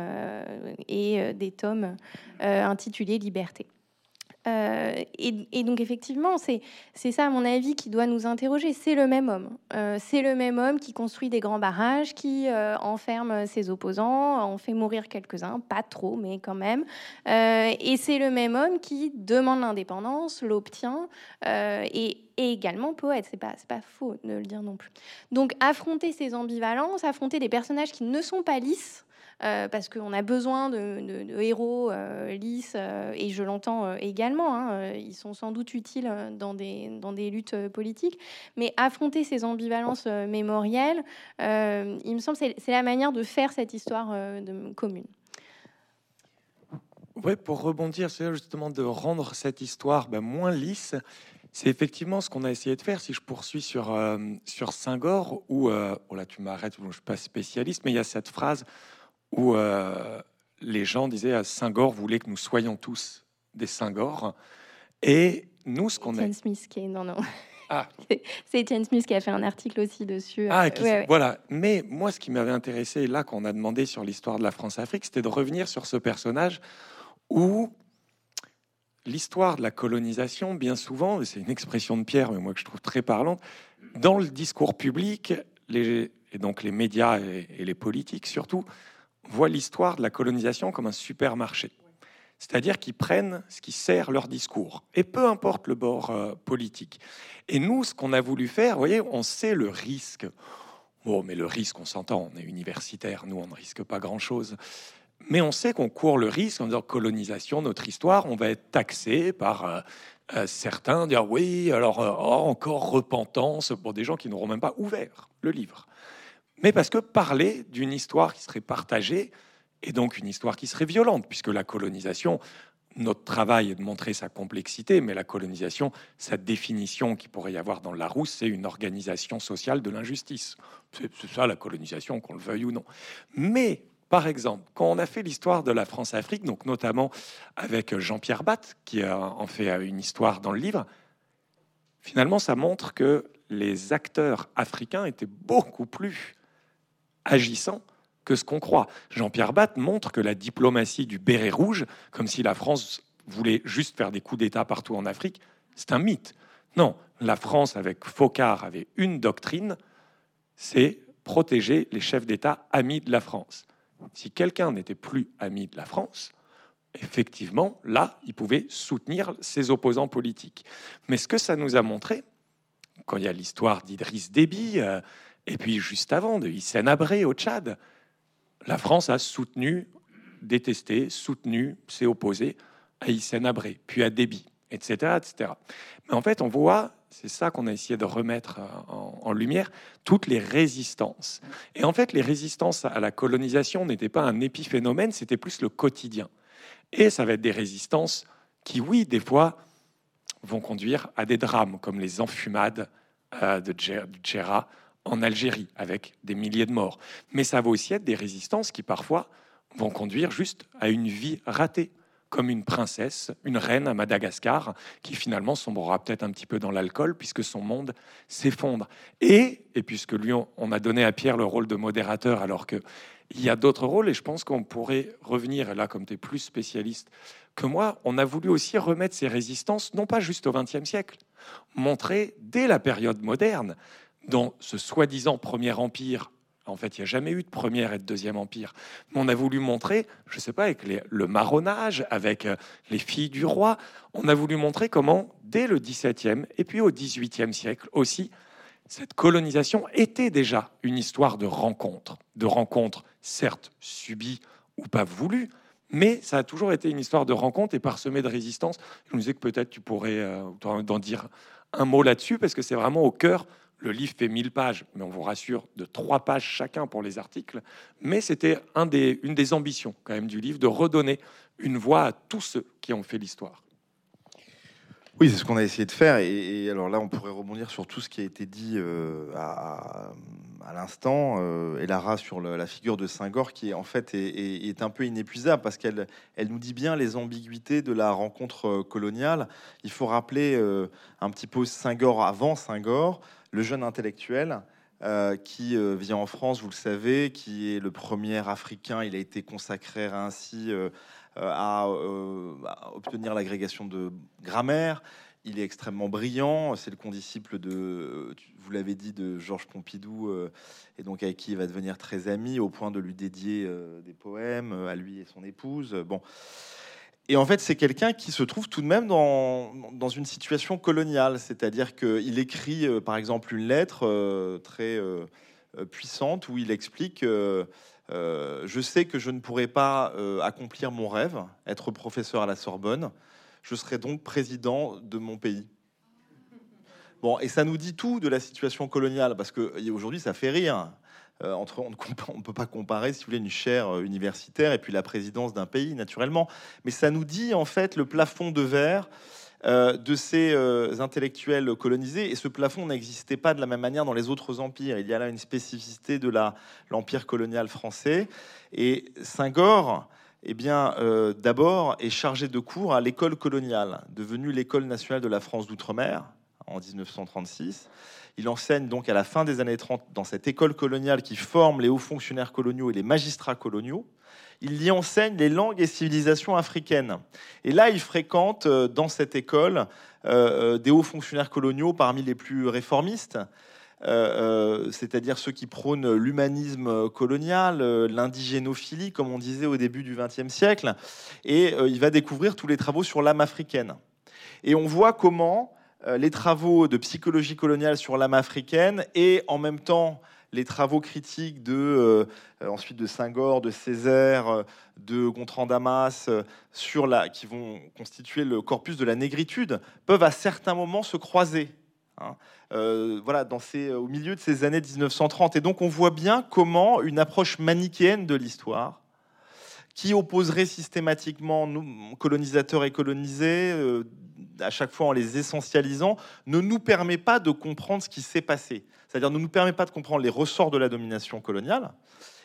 et des tomes intitulés Liberté. Euh, et, donc effectivement, c'est ça à mon avis qui doit nous interroger. C'est le même homme. Euh, c'est le même homme qui construit des grands barrages, qui euh, enferme ses opposants, en fait mourir quelques-uns, pas trop, mais quand même. et c'est le même homme qui demande l'indépendance, l'obtient, et, et, également poète. C'est pas, pas faux de le dire non plus. Donc affronter ces ambivalences, affronter des personnages qui ne sont pas lisses, euh, parce qu'on a besoin de, héros euh, lisses, euh, et je l'entends également, hein, ils sont sans doute utiles dans des, dans des luttes politiques, mais affronter ces ambivalences mémorielles, il me semble, c'est la manière de faire cette histoire commune. Oui, pour rebondir, c'est justement de rendre cette histoire ben, moins lisse. C'est effectivement ce qu'on a essayé de faire. Si je poursuis sur, sur Saint-Gor, où, oh là tu m'arrêtes, je ne suis pas spécialiste, mais il y a cette phrase où euh, les gens disaient à Saint-Gor voulait que nous soyons tous des Saint-Gor. Et nous, ce qu'on a. Smith qui est... Non, non. (laughs) Ah. (laughs) C'est Etienne Smith qui a fait un article aussi dessus. Ah, voilà. Mais moi, ce qui m'avait intéressé, là, qu'on a demandé sur l'histoire de la France-Afrique, c'était de revenir sur ce personnage où l'histoire de la colonisation, bien souvent, c'est une expression de Pierre, mais moi que je trouve très parlante, dans le discours public, les, et donc les médias et les politiques surtout, voient l'histoire de la colonisation comme un supermarché. C'est-à-dire qu'ils prennent ce qui sert leur discours, et peu importe le bord euh, politique. Et nous, ce qu'on a voulu faire, vous voyez, on sait le risque. Bon, mais le risque, on s'entend, on est universitaire, nous, on ne risque pas grand-chose. Mais on sait qu'on court le risque en disant colonisation, notre histoire, on va être taxé par euh, euh, certains, dire oui, alors encore repentance pour des gens qui n'auront même pas ouvert le livre mais parce que parler d'une histoire qui serait partagée, et donc une histoire qui serait violente, puisque la colonisation, notre travail est de montrer sa complexité, mais la colonisation, sa définition qui pourrait y avoir dans le Larousse, c'est une organisation sociale de l'injustice. C'est ça la colonisation, qu'on le veuille ou non. Mais par exemple, quand on a fait l'histoire de la France-Afrique, donc notamment avec Jean-Pierre Batte, qui en fait une histoire dans le livre, finalement, ça montre que les acteurs africains étaient beaucoup plus agissant que ce qu'on croit. Jean-Pierre Batte montre que la diplomatie du béret rouge, comme si la France voulait juste faire des coups d'État partout en Afrique, c'est un mythe. Non, la France, avec Focard, avait une doctrine, c'est protéger les chefs d'État amis de la France. Si quelqu'un n'était plus ami de la France, effectivement, là, il pouvait soutenir ses opposants politiques. Mais ce que ça nous a montré, quand il y a l'histoire d'Idriss Déby, euh, et puis juste avant, de Hissène Abré au Tchad, la France a soutenu, détesté, soutenu, s'est opposé à Hissène Abré, puis à Déby, etc., etc. Mais en fait, on voit, c'est ça qu'on a essayé de remettre en, en, lumière, toutes les résistances. Et en fait, les résistances à la colonisation n'étaient pas un épiphénomène, c'était plus le quotidien. Et ça va être des résistances qui, oui, des fois, vont conduire à des drames, comme les enfumades euh, de Djerra en Algérie, avec des milliers de morts. Mais ça va aussi être des résistances qui parfois vont conduire juste à une vie ratée, comme une princesse, une reine à Madagascar, qui finalement sombrera peut-être un petit peu dans l'alcool, puisque son monde s'effondre. Et, puisque lui, on a donné à Pierre le rôle de modérateur, alors qu'il y a d'autres rôles, et je pense qu'on pourrait revenir, et là, comme tu es plus spécialiste que moi, on a voulu aussi remettre ces résistances, non pas juste au XXe siècle, montrer dès la période moderne dans ce soi-disant premier empire. En fait, il n'y a jamais eu de premier et de deuxième empire. Mais on a voulu montrer, je ne sais pas, avec le marronnage, avec euh, les filles du roi, on a voulu montrer comment, dès le XVIIe et puis au XVIIIe siècle aussi, cette colonisation était déjà une histoire de rencontres, de rencontres certes subies ou pas voulues, mais ça a toujours été une histoire de rencontres et parsemée de résistance. Je me disais que peut-être tu pourrais euh, en dire un mot là-dessus, parce que c'est vraiment au cœur le livre fait 1000 pages, mais on vous rassure, de trois pages chacun pour les articles. Mais c'était un des, une des ambitions quand même du livre, de redonner une voix à tous ceux qui ont fait l'histoire. Oui, c'est ce qu'on a essayé de faire. Et, alors là, on pourrait rebondir sur tout ce qui a été dit euh, à, l'instant, euh, et Lara sur la figure de Saint-Gor, qui en fait est, un peu inépuisable parce qu'elle elle nous dit bien les ambiguïtés de la rencontre euh, coloniale. Il faut rappeler un petit peu Saint-Gor avant Saint-Gor le jeune intellectuel euh, qui euh, vient en France, vous le savez, qui est le premier Africain. Il a été consacré ainsi euh, à, obtenir l'agrégation de grammaire. Il est extrêmement brillant. C'est le condisciple de, vous l'avez dit, de Georges Pompidou, et donc avec qui il va devenir très ami, au point de lui dédier des poèmes à lui et son épouse. Bon. Et en fait, c'est quelqu'un qui se trouve tout de même dans, dans une situation coloniale, c'est-à-dire qu'il écrit, euh, par exemple, une lettre euh, très euh, puissante où il explique Je sais que je ne pourrai pas accomplir mon rêve, être professeur à la Sorbonne, je serai donc président de mon pays. Bon, et ça nous dit tout de la situation coloniale, parce qu'aujourd'hui, ça fait rire. Euh, on ne peut pas comparer, si vous voulez, une chaire euh, universitaire et puis la présidence d'un pays, naturellement. Mais ça nous dit en fait le plafond de verre euh, de ces intellectuels colonisés. Et ce plafond n'existait pas de la même manière dans les autres empires. Il y a là une spécificité de l'empire colonial français. Et Saint-Gore, eh bien, d'abord, est chargé de cours à l'école coloniale, devenue l'école nationale de la France d'outre-mer en 1936. Il enseigne donc à la fin des années 30 dans cette école coloniale qui forme les hauts fonctionnaires coloniaux et les magistrats coloniaux. Il y enseigne les langues et civilisations africaines. Et là, il fréquente euh, dans cette école euh, euh, des hauts fonctionnaires coloniaux parmi les plus réformistes, c'est-à-dire ceux qui prônent l'humanisme colonial, l'indigénophilie, comme on disait au début du XXe siècle. Et il va découvrir tous les travaux sur l'âme africaine. Et on voit comment les travaux de psychologie coloniale sur l'âme africaine et en même temps les travaux critiques de euh, ensuite de Senghor, de Césaire, euh, de Gontran Damas, sur la, qui vont constituer le corpus de la négritude, peuvent à certains moments se croiser. Hein. voilà, dans ces, au milieu de ces années 1930. Et donc on voit bien comment une approche manichéenne de l'histoire, qui opposerait systématiquement colonisateurs et colonisés, à chaque fois en les essentialisant, ne nous permet pas de comprendre ce qui s'est passé. C'est-à-dire ne nous permet pas de comprendre les ressorts de la domination coloniale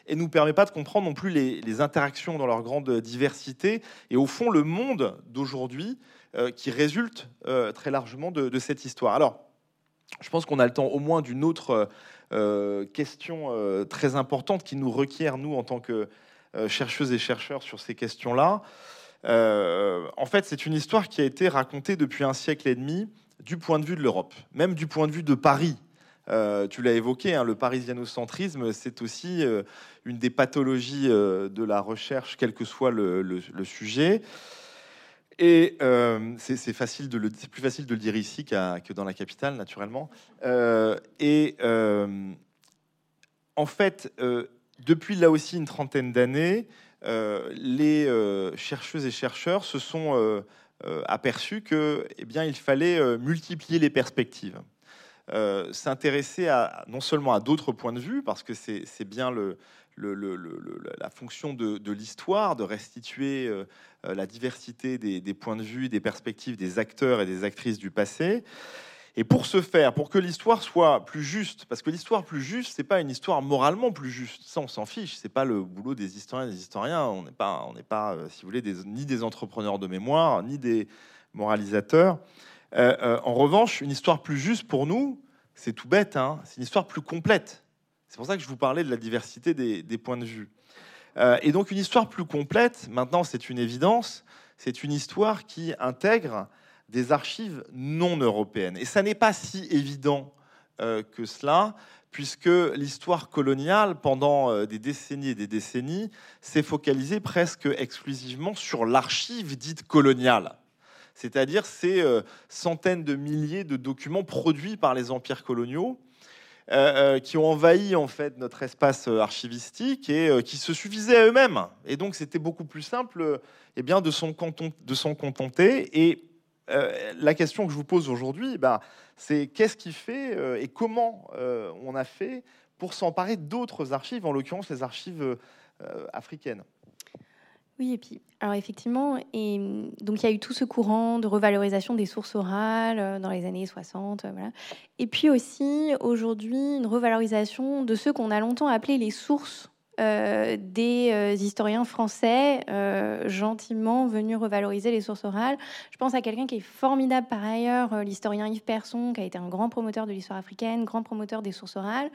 et ne nous permet pas de comprendre non plus les, interactions dans leur grande diversité et au fond le monde d'aujourd'hui euh, qui résulte euh, très largement de, cette histoire. Alors, je pense qu'on a le temps au moins d'une autre euh, question très importante qui nous requiert, nous, en tant que chercheuses et chercheurs sur ces questions-là. Euh, en fait, c'est une histoire qui a été racontée depuis un siècle et demi du point de vue de l'Europe, même du point de vue de Paris. Euh, tu l'as évoqué, hein, le parisianocentrisme, c'est aussi euh, une des pathologies de la recherche, quel que soit le, sujet. Et c'est plus facile de le dire ici que dans la capitale, naturellement. et en fait, depuis là aussi une trentaine d'années, euh, les euh, chercheuses et chercheurs se sont euh, aperçus que, eh il fallait multiplier les perspectives. s'intéresser à, non seulement à d'autres points de vue, parce que c'est bien la fonction de, l'histoire, de restituer la diversité des, des, points de vue, des perspectives des acteurs et des actrices du passé, et pour ce faire, pour que l'histoire soit plus juste, parce que l'histoire plus juste, c'est pas une histoire moralement plus juste. Ça, on s'en fiche. C'est pas le boulot des historiens des historiens. On n'est pas, on n'est pas, euh, si vous voulez, ni des entrepreneurs de mémoire, ni des moralisateurs. Euh, euh, en revanche, une histoire plus juste pour nous, c'est tout bête. Hein c'est une histoire plus complète. C'est pour ça que je vous parlais de la diversité des points de vue. et donc, une histoire plus complète, maintenant, c'est une évidence. C'est une histoire qui intègre des archives non européennes. Et ça n'est pas si évident euh, que cela, puisque l'histoire coloniale, pendant euh, des décennies et des décennies, s'est focalisée presque exclusivement sur l'archive dite coloniale. C'est-à-dire ces euh, centaines de milliers de documents produits par les empires coloniaux, qui ont envahi en fait notre espace archivistique et qui se suffisaient à eux-mêmes. Et donc c'était beaucoup plus simple eh bien, de s'en contenter. Et euh, la question que je vous pose aujourd'hui, bah, c'est qu'est-ce qui fait euh, et comment euh, on a fait pour s'emparer d'autres archives, en l'occurrence les archives africaines? Oui, et puis, alors effectivement, et donc il y a eu tout ce courant de revalorisation des sources orales dans les années 60, voilà. Et puis aussi, aujourd'hui, une revalorisation de ce qu'on a longtemps appelé les sources des historiens français gentiment venus revaloriser les sources orales. Je pense à quelqu'un qui est formidable par ailleurs, l'historien Yves Persson, qui a été un grand promoteur de l'histoire africaine, grand promoteur des sources orales.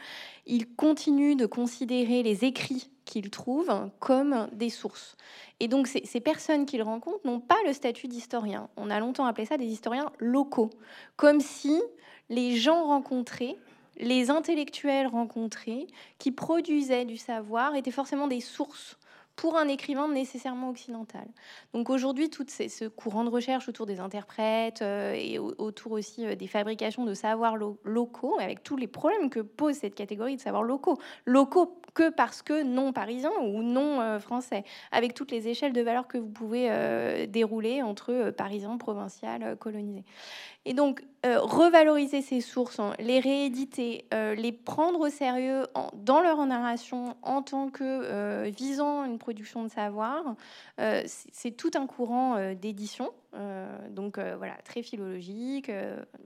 Il continue de considérer les écrits qu'il trouve comme des sources. Et donc, ces, personnes qu'il rencontre n'ont pas le statut d'historien. On a longtemps appelé ça des historiens locaux, comme si les gens rencontrés, les intellectuels rencontrés, qui produisaient du savoir, étaient forcément des sources pour un écrivain nécessairement occidental. Donc aujourd'hui, tout ce courant de recherche autour des interprètes euh, et autour aussi euh, des fabrications de savoirs locaux, avec tous les problèmes que pose cette catégorie de savoirs locaux, locaux que parce que non parisiens ou non euh, français, avec toutes les échelles de valeur que vous pouvez dérouler entre parisien, provincial, colonisé. Et donc, revaloriser ces sources, hein, les rééditer, les prendre au sérieux dans leur narration en tant que visant une production de savoir, c'est tout un courant d'édition. donc voilà, très philologique,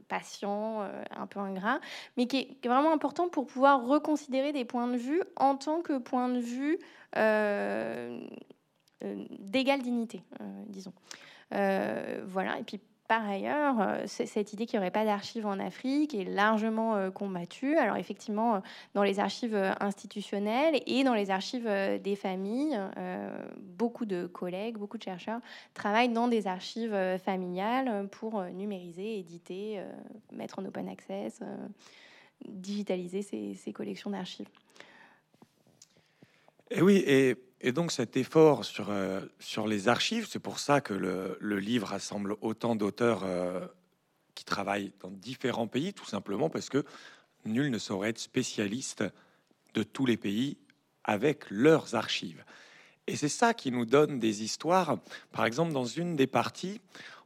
patient, un peu ingrat, mais qui est, vraiment important pour pouvoir reconsidérer des points de vue en tant que point de vue d'égale dignité, disons. voilà, et puis par ailleurs, euh, cette idée qu'il n'y aurait pas d'archives en Afrique est largement euh, combattue. Alors effectivement, euh, dans les archives institutionnelles et dans les archives des familles, beaucoup de collègues, beaucoup de chercheurs travaillent dans des archives familiales pour numériser, éditer, mettre en open access, digitaliser ces, collections d'archives. Et oui, et et donc cet effort sur, euh, sur les archives, c'est pour ça que le, livre rassemble autant d'auteurs euh, qui travaillent dans différents pays, tout simplement parce que nul ne saurait être spécialiste de tous les pays avec leurs archives. Et c'est ça qui nous donne des histoires. Par exemple, dans une des parties,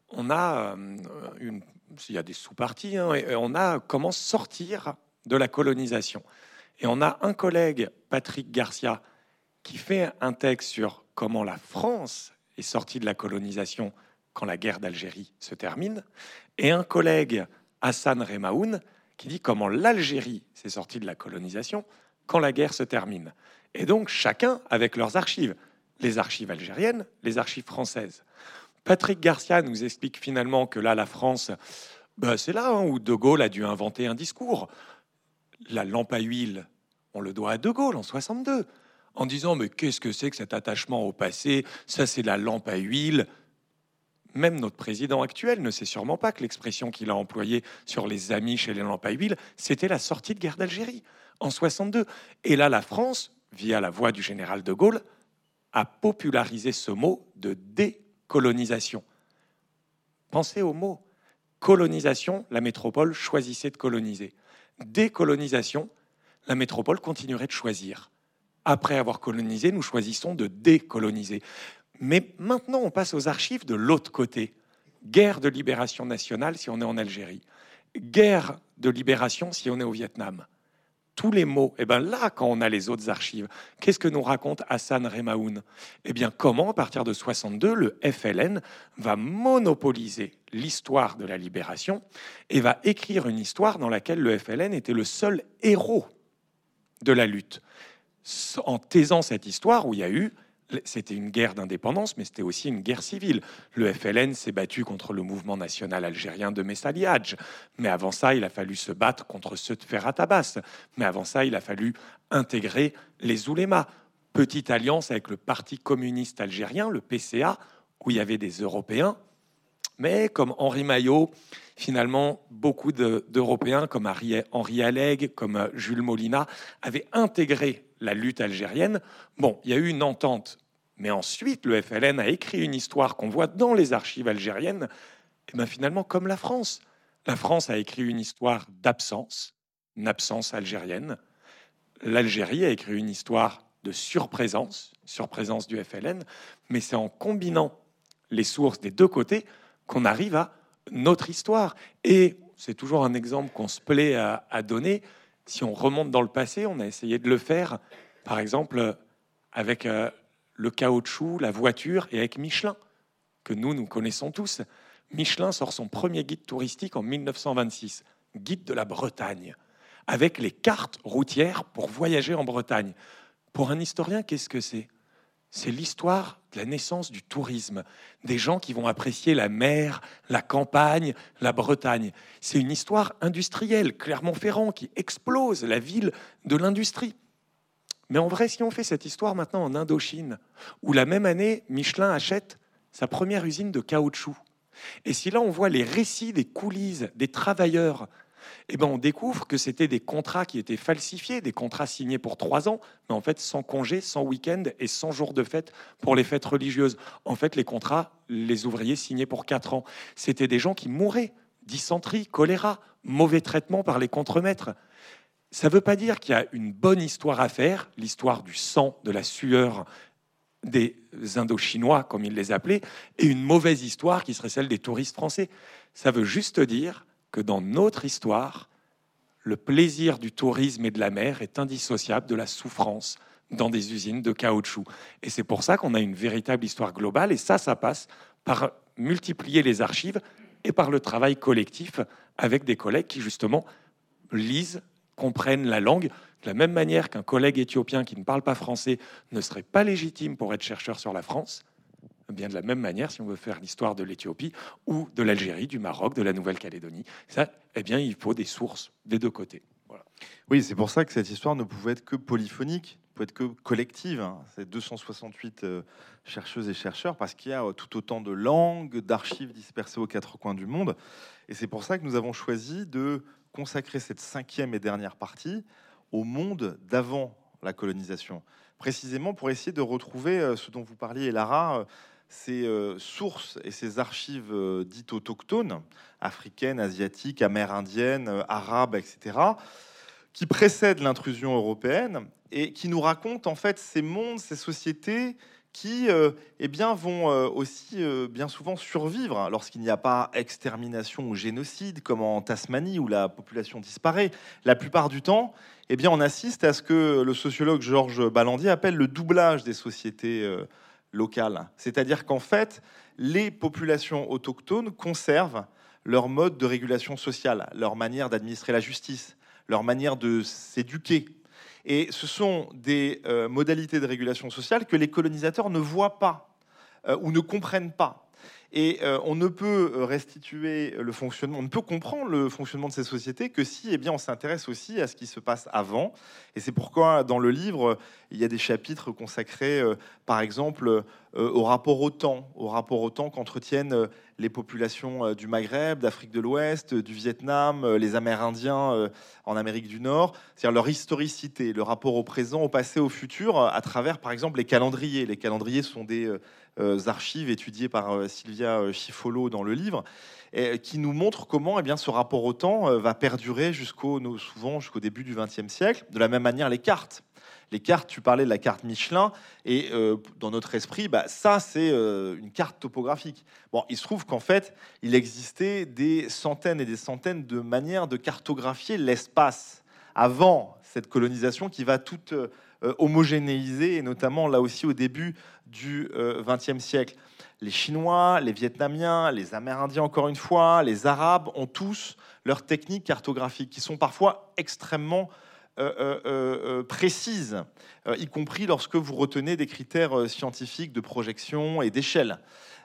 on a euh, une, il y a des sous-parties, hein, on a comment sortir de la colonisation. Et on a un collègue, Patrick Garcia, qui fait un texte sur comment la France est sortie de la colonisation quand la guerre d'Algérie se termine, et un collègue, Hassan Remaoun, qui dit comment l'Algérie s'est sortie de la colonisation quand la guerre se termine. Et donc chacun avec leurs archives, les archives algériennes, les archives françaises. Patrick Garcia nous explique finalement que là, la France, bah, c'est là hein, où De Gaulle a dû inventer un discours. La lampe à huile, on le doit à De Gaulle en 62 en disant mais qu'est-ce que c'est que cet attachement au passé? Ça c'est la lampe à huile. Même notre président actuel ne sait sûrement pas que l'expression qu'il a employée sur les amis chez les lampes à huile, c'était la sortie de guerre d'Algérie en 62. Et là, la France, via la voix du général de Gaulle, a popularisé ce mot de décolonisation. Pensez au mot colonisation, la métropole choisissait de coloniser. Décolonisation, la métropole continuerait de choisir après avoir colonisé, nous choisissons de décoloniser. Mais maintenant, on passe aux archives de l'autre côté. Guerre de libération nationale si on est en Algérie. Guerre de libération si on est au Vietnam. Tous les mots, et eh bien là, quand on a les autres archives, qu'est-ce que nous raconte Hassan Remaoun? Eh bien, comment, à partir de 62, le FLN va monopoliser l'histoire de la libération et va écrire une histoire dans laquelle le FLN était le seul héros de la lutte? En taisant cette histoire où il y a eu c'était une guerre d'indépendance, mais c'était aussi une guerre civile. Le FLN s'est battu contre le mouvement national algérien de Messali Mais avant ça, il a fallu se battre contre ceux de Ferhat Abbas. Mais avant ça, il a fallu intégrer les oulémas. Petite alliance avec le Parti communiste algérien, le PCA, où il y avait des Européens. Mais comme Henri Maillot, finalement, beaucoup d'Européens, comme Henri Alleg, comme Jules Molina, avaient intégré la lutte algérienne. Bon, il y a eu une entente, mais ensuite le FLN a écrit une histoire qu'on voit dans les archives algériennes. Et bien finalement, comme la France, la France a écrit une histoire d'absence, une absence algérienne. L'Algérie a écrit une histoire de surprésence, surprésence du FLN, mais c'est en combinant les sources des deux côtés qu'on arrive à notre histoire. Et c'est toujours un exemple qu'on se plaît à donner si on remonte dans le passé, on a essayé de le faire, par exemple, avec euh, le caoutchouc, la voiture et avec Michelin, que nous, nous connaissons tous. Michelin sort son premier guide touristique en 1926, guide de la Bretagne, avec les cartes routières pour voyager en Bretagne. Pour un historien, qu'est-ce que c'est? C'est l'histoire de la naissance du tourisme, des gens qui vont apprécier la mer, la campagne, la Bretagne. C'est une histoire industrielle, Clermont-Ferrand, qui explose la ville de l'industrie. Mais en vrai, si on fait cette histoire maintenant en Indochine, où la même année, Michelin achète sa première usine de caoutchouc, et si là on voit les récits des coulisses des travailleurs eh ben, on découvre que c'était des contrats qui étaient falsifiés, des contrats signés pour trois ans, mais en fait sans congé, sans week-end et sans jour de fête pour les fêtes religieuses. En fait, les contrats, les ouvriers signaient pour quatre ans. C'était des gens qui mouraient, dysenterie, choléra, mauvais traitement par les contremaîtres. Ça ne veut pas dire qu'il y a une bonne histoire à faire, l'histoire du sang, de la sueur des Indochinois, comme ils les appelaient, et une mauvaise histoire qui serait celle des touristes français. Ça veut juste dire que dans notre histoire, le plaisir du tourisme et de la mer est indissociable de la souffrance dans des usines de caoutchouc. Et c'est pour ça qu'on a une véritable histoire globale, et ça, ça passe par multiplier les archives et par le travail collectif avec des collègues qui, justement, lisent, comprennent la langue, de la même manière qu'un collègue éthiopien qui ne parle pas français ne serait pas légitime pour être chercheur sur la France, bien de la même manière, si on veut faire l'histoire de l'Éthiopie ou de l'Algérie, du Maroc, de la Nouvelle-Calédonie, ça, eh bien, il faut des sources des deux côtés. Oui, c'est pour ça que cette histoire ne pouvait être que polyphonique, ne pouvait être que collective. Hein. C'est 268 euh, chercheuses et chercheurs parce qu'il y a euh, tout autant de langues, d'archives dispersées aux quatre coins du monde. Et c'est pour ça que nous avons choisi de consacrer cette cinquième et dernière partie au monde d'avant la colonisation, précisément pour essayer de retrouver euh, ce dont vous parliez, Lara, ces euh, sources et ces archives euh, dites autochtones, africaines, asiatiques, amérindiennes, euh, arabes, etc., qui précèdent l'intrusion européenne et qui nous racontent en fait ces mondes, ces sociétés qui eh bien, vont aussi bien souvent survivre lorsqu'il n'y a pas extermination ou génocide, comme en Tasmanie où la population disparaît. La plupart du temps, eh bien, on assiste à ce que le sociologue Georges Ballandier appelle le doublage des sociétés locale. C'est-à-dire qu'en fait, les populations autochtones conservent leur mode de régulation sociale, leur manière d'administrer la justice, leur manière de s'éduquer. Et ce sont des euh, modalités de régulation sociale que les colonisateurs ne voient pas euh, ou ne comprennent pas. Et euh, on ne peut euh, restituer le fonctionnement, on ne peut comprendre le fonctionnement de ces sociétés que si eh bien, on s'intéresse aussi à ce qui se passe avant. Et c'est pourquoi dans le livre, il y a des chapitres consacrés, euh, par exemple, au rapport au temps, au rapport au temps qu'entretiennent les populations du Maghreb, d'Afrique de l'Ouest, du Vietnam, les Amérindiens en Amérique du Nord, c'est-à-dire leur historicité, le rapport au présent, au passé, au futur, à travers, par exemple, les calendriers. Les calendriers sont des archives étudiées par euh, Sylvia euh, Schifolo dans le livre, qui nous montre comment eh bien, ce rapport au temps va perdurer jusqu'au, souvent jusqu'au début du XXe siècle. De la même manière, les cartes. Les cartes, tu parlais de la carte Michelin, et dans notre esprit, bah, ça, c'est une carte topographique. Bon, il se trouve qu'en fait, il existait des centaines et des centaines de manières de cartographier l'espace avant cette colonisation qui va toute homogénéiser, et notamment là aussi au début du XXe euh, siècle. Les Chinois, les Vietnamiens, les Amérindiens, encore une fois, les Arabes ont tous leurs techniques cartographiques qui sont parfois extrêmement euh, euh, précises, y compris lorsque vous retenez des critères scientifiques de projection et d'échelle.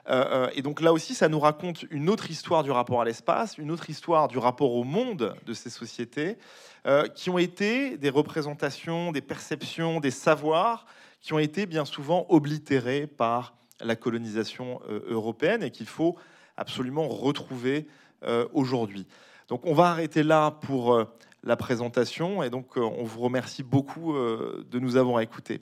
Et donc là aussi, ça nous raconte une autre histoire du rapport à l'espace, une autre histoire du rapport au monde de ces sociétés, qui ont été des représentations, des perceptions, des savoirs qui ont été bien souvent oblitérés par la colonisation euh, européenne et qu'il faut absolument retrouver euh, aujourd'hui. Donc on va arrêter là pour euh, la présentation et donc on vous remercie beaucoup de nous avoir écoutés.